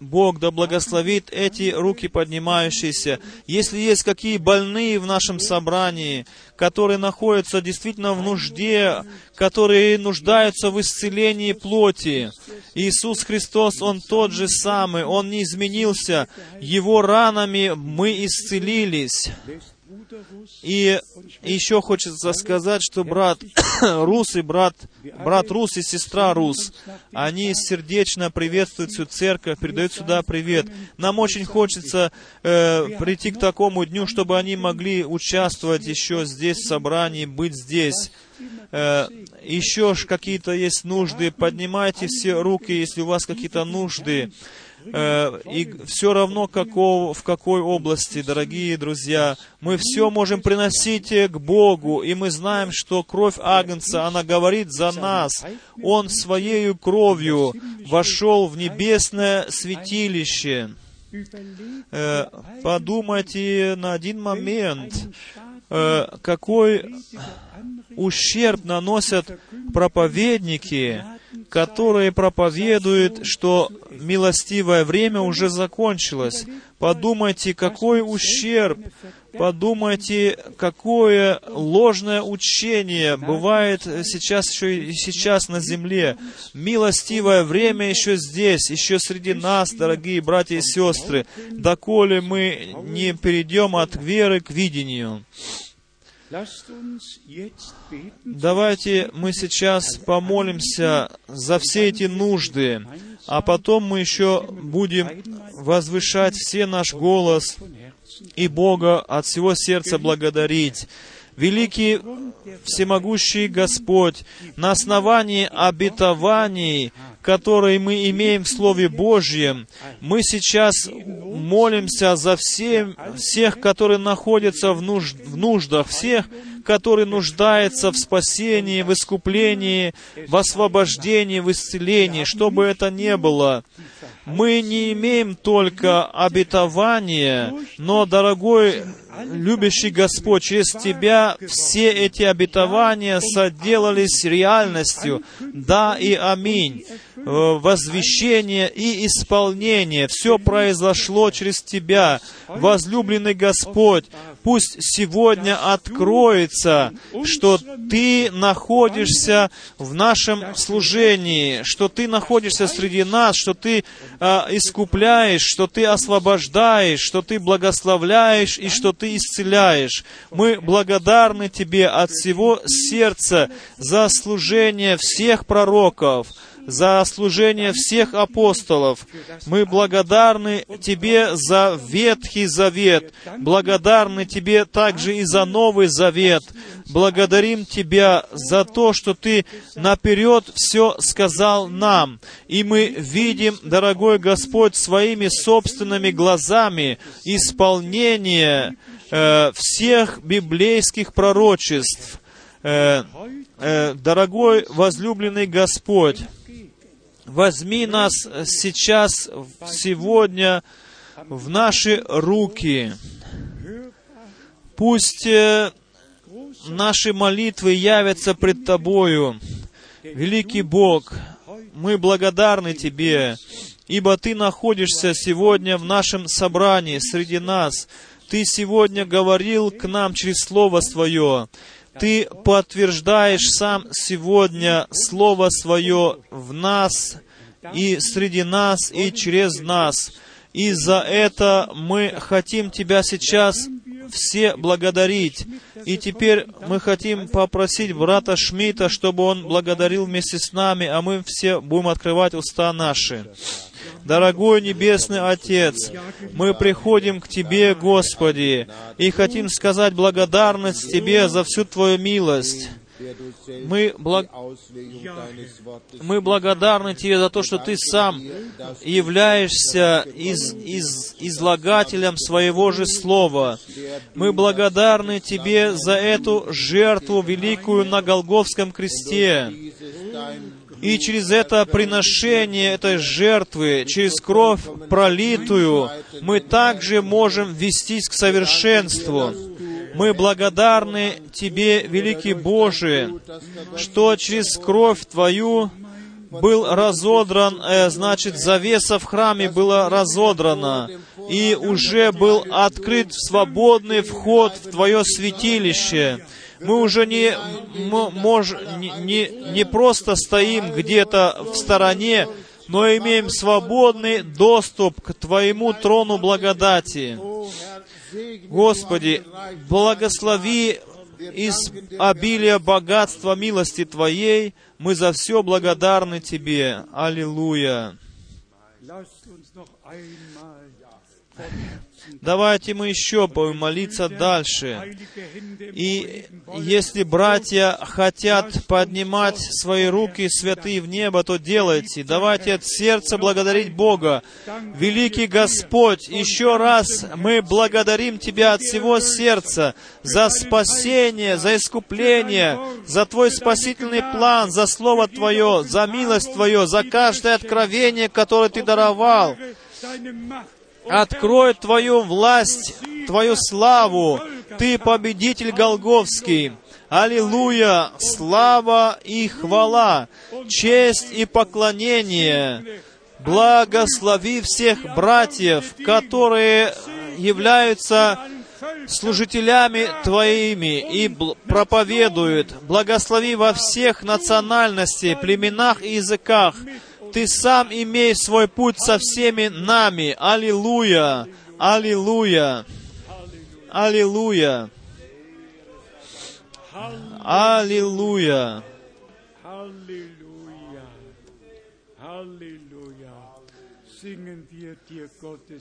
Бог да благословит эти руки поднимающиеся. Если есть какие больные в нашем собрании, которые находятся действительно в нужде, которые нуждаются в исцелении плоти, Иисус Христос, Он тот же самый, Он не изменился. Его ранами мы исцелились. И еще хочется сказать, что брат Рус и брат, брат Рус и сестра Рус, они сердечно приветствуют всю церковь, передают сюда привет. Нам очень хочется э, прийти к такому дню, чтобы они могли участвовать еще здесь в собрании, быть здесь. Э, еще ж какие-то есть нужды, поднимайте все руки, если у вас какие-то нужды. Э, и все равно, какого, в какой области, дорогие друзья, мы все можем приносить к Богу, и мы знаем, что кровь Агнца, она говорит за нас. Он своей кровью вошел в небесное святилище. Э, подумайте на один момент, э, какой ущерб наносят проповедники, которые проповедуют, что милостивое время уже закончилось. Подумайте, какой ущерб, подумайте, какое ложное учение бывает сейчас еще и сейчас на земле. Милостивое время еще здесь, еще среди нас, дорогие братья и сестры, доколе мы не перейдем от веры к видению. Давайте мы сейчас помолимся за все эти нужды, а потом мы еще будем возвышать все наш голос и Бога от всего сердца благодарить. Великий всемогущий Господь, на основании обетований, которые мы имеем в Слове Божьем, мы сейчас молимся за всем, всех, которые находятся в, нужд, в нуждах, всех, которые нуждаются в спасении, в искуплении, в освобождении, в исцелении, что бы это ни было. Мы не имеем только обетования, но, дорогой любящий Господь, через Тебя все эти обетования соделались реальностью. Да и аминь. Э, возвещение и исполнение. Все произошло через Тебя. Возлюбленный Господь, пусть сегодня откроется, что Ты находишься в нашем служении, что Ты находишься среди нас, что Ты э, искупляешь, что Ты освобождаешь, что Ты благословляешь и что Ты исцеляешь. Мы благодарны Тебе от всего сердца за служение всех пророков, за служение всех апостолов. Мы благодарны Тебе за Ветхий Завет, благодарны Тебе также и за Новый Завет. Благодарим Тебя за то, что Ты наперед все сказал нам. И мы видим, дорогой Господь, своими собственными глазами исполнение э, всех библейских пророчеств. Э, э, дорогой возлюбленный Господь, возьми нас сейчас, сегодня, в наши руки. Пусть э, наши молитвы явятся пред Тобою. Великий Бог, мы благодарны Тебе, ибо Ты находишься сегодня в нашем собрании среди нас. Ты сегодня говорил к нам через Слово Свое. Ты подтверждаешь сам сегодня Слово Свое в нас и среди нас и через нас. И за это мы хотим Тебя сейчас все благодарить. И теперь мы хотим попросить брата Шмидта, чтобы он благодарил вместе с нами, а мы все будем открывать уста наши. Дорогой Небесный Отец, мы приходим к Тебе, Господи, и хотим сказать благодарность Тебе за всю Твою милость. Мы, благ... мы благодарны Тебе за то, что Ты сам являешься из... Из... излагателем своего же Слова. Мы благодарны Тебе за эту жертву великую на Голговском кресте. И через это приношение этой жертвы, через кровь пролитую, мы также можем вестись к совершенству. Мы благодарны Тебе, великий Боже, что через кровь Твою был разодран, э, значит, завеса в храме была разодрана, и уже был открыт свободный вход в Твое святилище мы уже не, мож, не, не просто стоим где-то в стороне, но имеем свободный доступ к Твоему трону благодати. Господи, благослови из обилия богатства милости Твоей, мы за все благодарны Тебе. Аллилуйя. Давайте мы еще будем молиться дальше. И если братья хотят поднимать свои руки святые в небо, то делайте. Давайте от сердца благодарить Бога. Великий Господь, еще раз мы благодарим Тебя от всего сердца за спасение, за искупление, за Твой спасительный план, за Слово Твое, за милость Твою, за каждое откровение, которое Ты даровал. Открой Твою власть, Твою славу. Ты победитель Голговский. Аллилуйя! Слава и хвала, честь и поклонение. Благослови всех братьев, которые являются служителями Твоими и проповедуют. Благослови во всех национальностях, племенах и языках. Ты сам имеешь свой путь со всеми нами. Аллилуйя! Аллилуйя! Аллилуйя! Аллилуйя!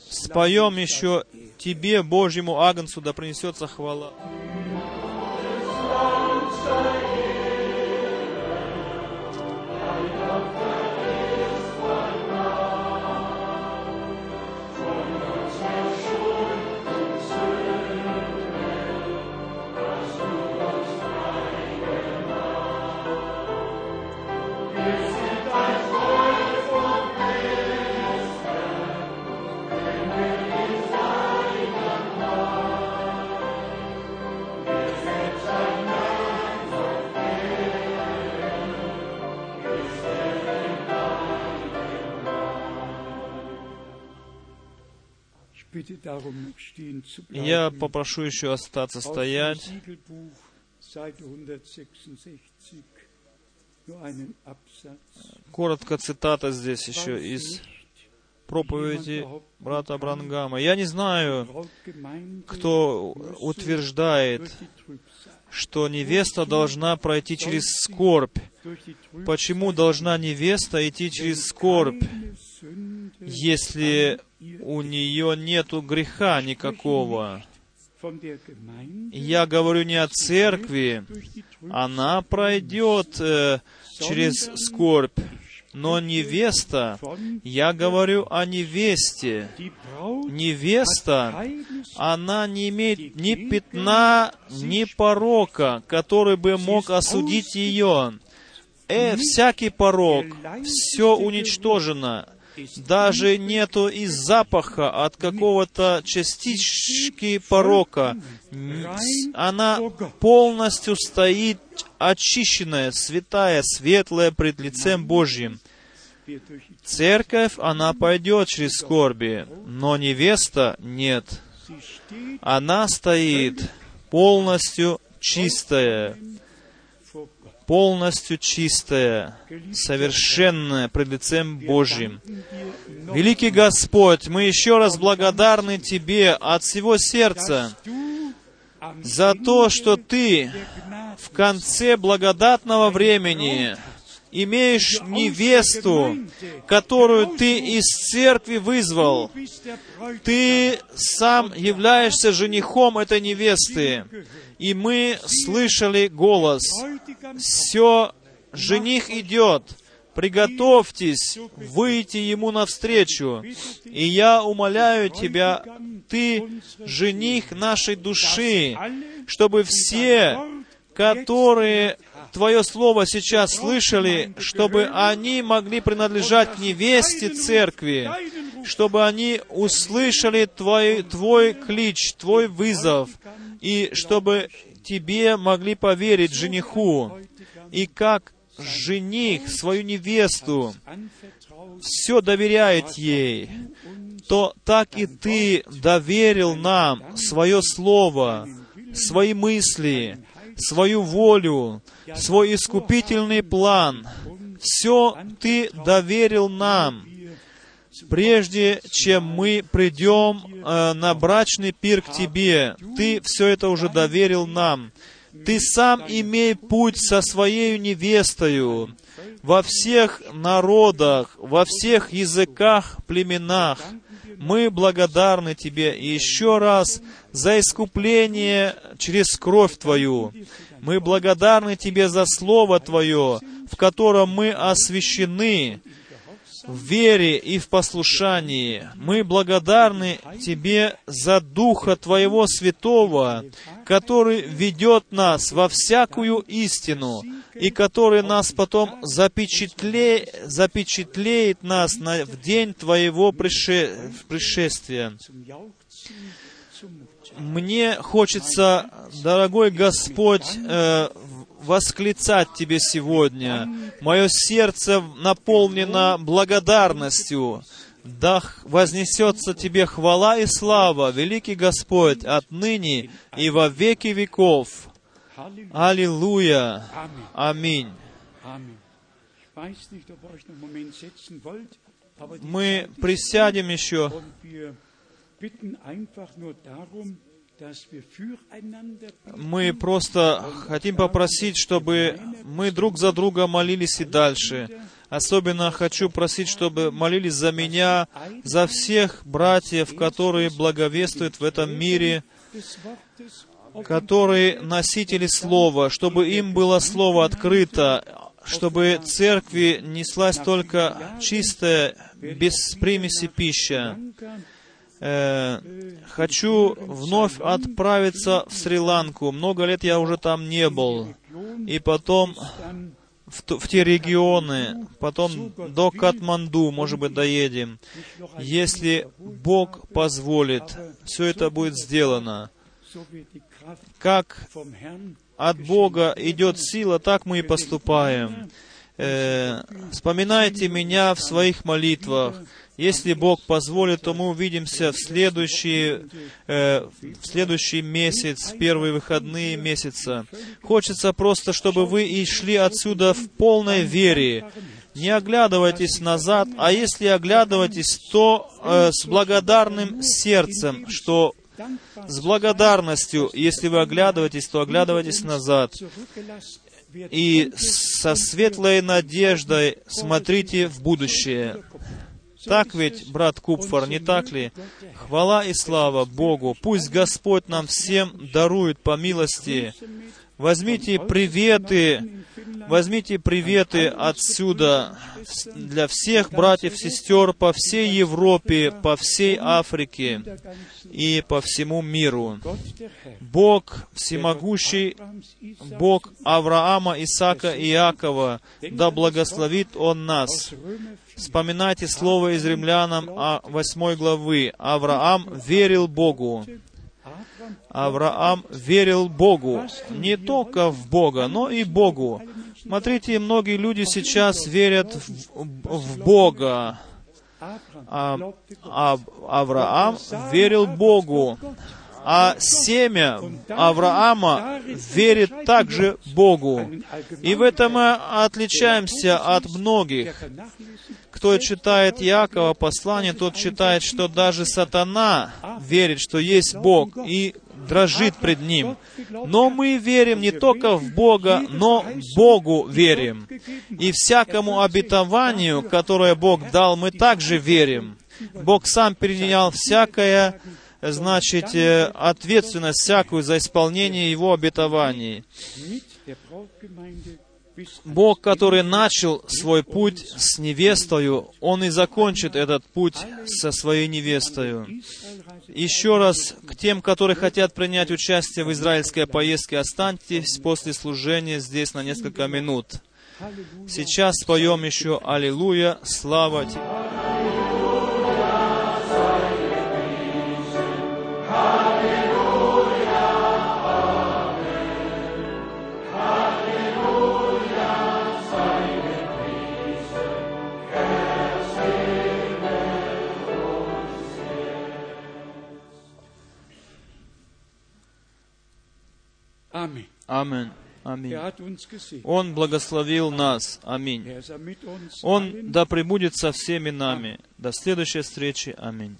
Споем еще Тебе, Божьему Агнцу, да принесется хвала. Bitte Я попрошу еще остаться стоять. Siegelbuch, Seite 166, nur einen Absatz. Коротко цитата здесь еще из проповеди брата Брангама. Я не знаю, кто утверждает, что невеста должна пройти через скорбь. Почему должна невеста идти через скорбь, если у нее нету греха никакого? Я говорю не о церкви, она пройдет э, через скорбь, но невеста, я говорю о невесте. Невеста, она не имеет ни пятна, ни порока, который бы мог осудить ее. Э, всякий порок, все уничтожено. Даже нету и запаха от какого-то частички порока. Она полностью стоит очищенная, святая, светлая пред лицем Божьим. Церковь, она пойдет через скорби, но невеста нет. Она стоит полностью чистая. Полностью чистая, совершенная пред лицем Божьим. Великий Господь, мы еще раз благодарны Тебе от всего сердца за то, что Ты в конце благодатного времени имеешь невесту, которую Ты из церкви вызвал. Ты сам являешься женихом этой невесты. И мы слышали голос. Все, жених идет. Приготовьтесь выйти ему навстречу. И я умоляю тебя, ты жених нашей души, чтобы все, которые Твое Слово сейчас слышали, чтобы они могли принадлежать к невесте церкви, чтобы они услышали Твой, Твой клич, Твой вызов, и чтобы Тебе могли поверить жениху. И как жених свою невесту все доверяет ей, то так и Ты доверил нам свое Слово, свои мысли, свою волю, свой искупительный план. Все Ты доверил нам. Прежде чем мы придем э, на брачный пир к Тебе, Ты все это уже доверил нам. Ты сам имей путь со своей невестою во всех народах, во всех языках, племенах. Мы благодарны Тебе еще раз за искупление через кровь Твою. Мы благодарны Тебе за Слово Твое, в котором мы освящены в вере и в послушании. Мы благодарны Тебе за Духа Твоего Святого, который ведет нас во всякую истину, и который нас потом запечатле, запечатлеет нас на, в день Твоего прише, пришествия. Мне хочется, дорогой Господь, э, восклицать Тебе сегодня. Мое сердце наполнено благодарностью. Да вознесется Тебе хвала и слава, великий Господь, отныне и во веки веков. Аллилуйя. Аминь. Мы присядем еще. Мы просто хотим попросить, чтобы мы друг за друга молились и дальше. Особенно хочу просить, чтобы молились за меня, за всех братьев, которые благовествуют в этом мире, которые носители Слова, чтобы им было Слово открыто, чтобы церкви неслась только чистая, без примеси пища. Э, хочу вновь отправиться в Шри-Ланку. Много лет я уже там не был. И потом в, в те регионы, потом до Катманду, может быть, доедем. Если Бог позволит, все это будет сделано. Как от Бога идет сила, так мы и поступаем. Э, вспоминайте меня в своих молитвах. Если Бог позволит, то мы увидимся в следующий, э, в следующий месяц, в первые выходные месяца. Хочется просто, чтобы вы и шли отсюда в полной вере. Не оглядывайтесь назад, а если оглядывайтесь, то э, с благодарным сердцем, что с благодарностью, если вы оглядываетесь, то оглядывайтесь назад. И со светлой надеждой смотрите в будущее. Так ведь, брат Купфор, не так ли? Хвала и слава Богу. Пусть Господь нам всем дарует по милости. Возьмите приветы, возьмите приветы отсюда для всех братьев и сестер по всей Европе, по всей Африке и по всему миру. Бог всемогущий, Бог Авраама, Исаака и Иакова, да благословит Он нас. Вспоминайте слово из римлянам о 8 главы. Авраам верил Богу. Авраам верил Богу. Не только в Бога, но и Богу. Смотрите, многие люди сейчас верят в, в Бога. А, а Авраам верил Богу а семя Авраама верит также Богу. И в этом мы отличаемся от многих. Кто читает Якова послание, тот читает, что даже сатана верит, что есть Бог, и дрожит пред Ним. Но мы верим не только в Бога, но Богу верим. И всякому обетованию, которое Бог дал, мы также верим. Бог сам перенял всякое значит, э, ответственность всякую за исполнение Его обетований. Бог, который начал свой путь с невестою, Он и закончит этот путь со своей невестою. Еще раз, к тем, которые хотят принять участие в израильской поездке, останьтесь после служения здесь на несколько минут. Сейчас споем еще «Аллилуйя, слава Тебе». Аминь. Аминь. Он благословил нас. Аминь. Он да пребудет со всеми нами. До следующей встречи. Аминь.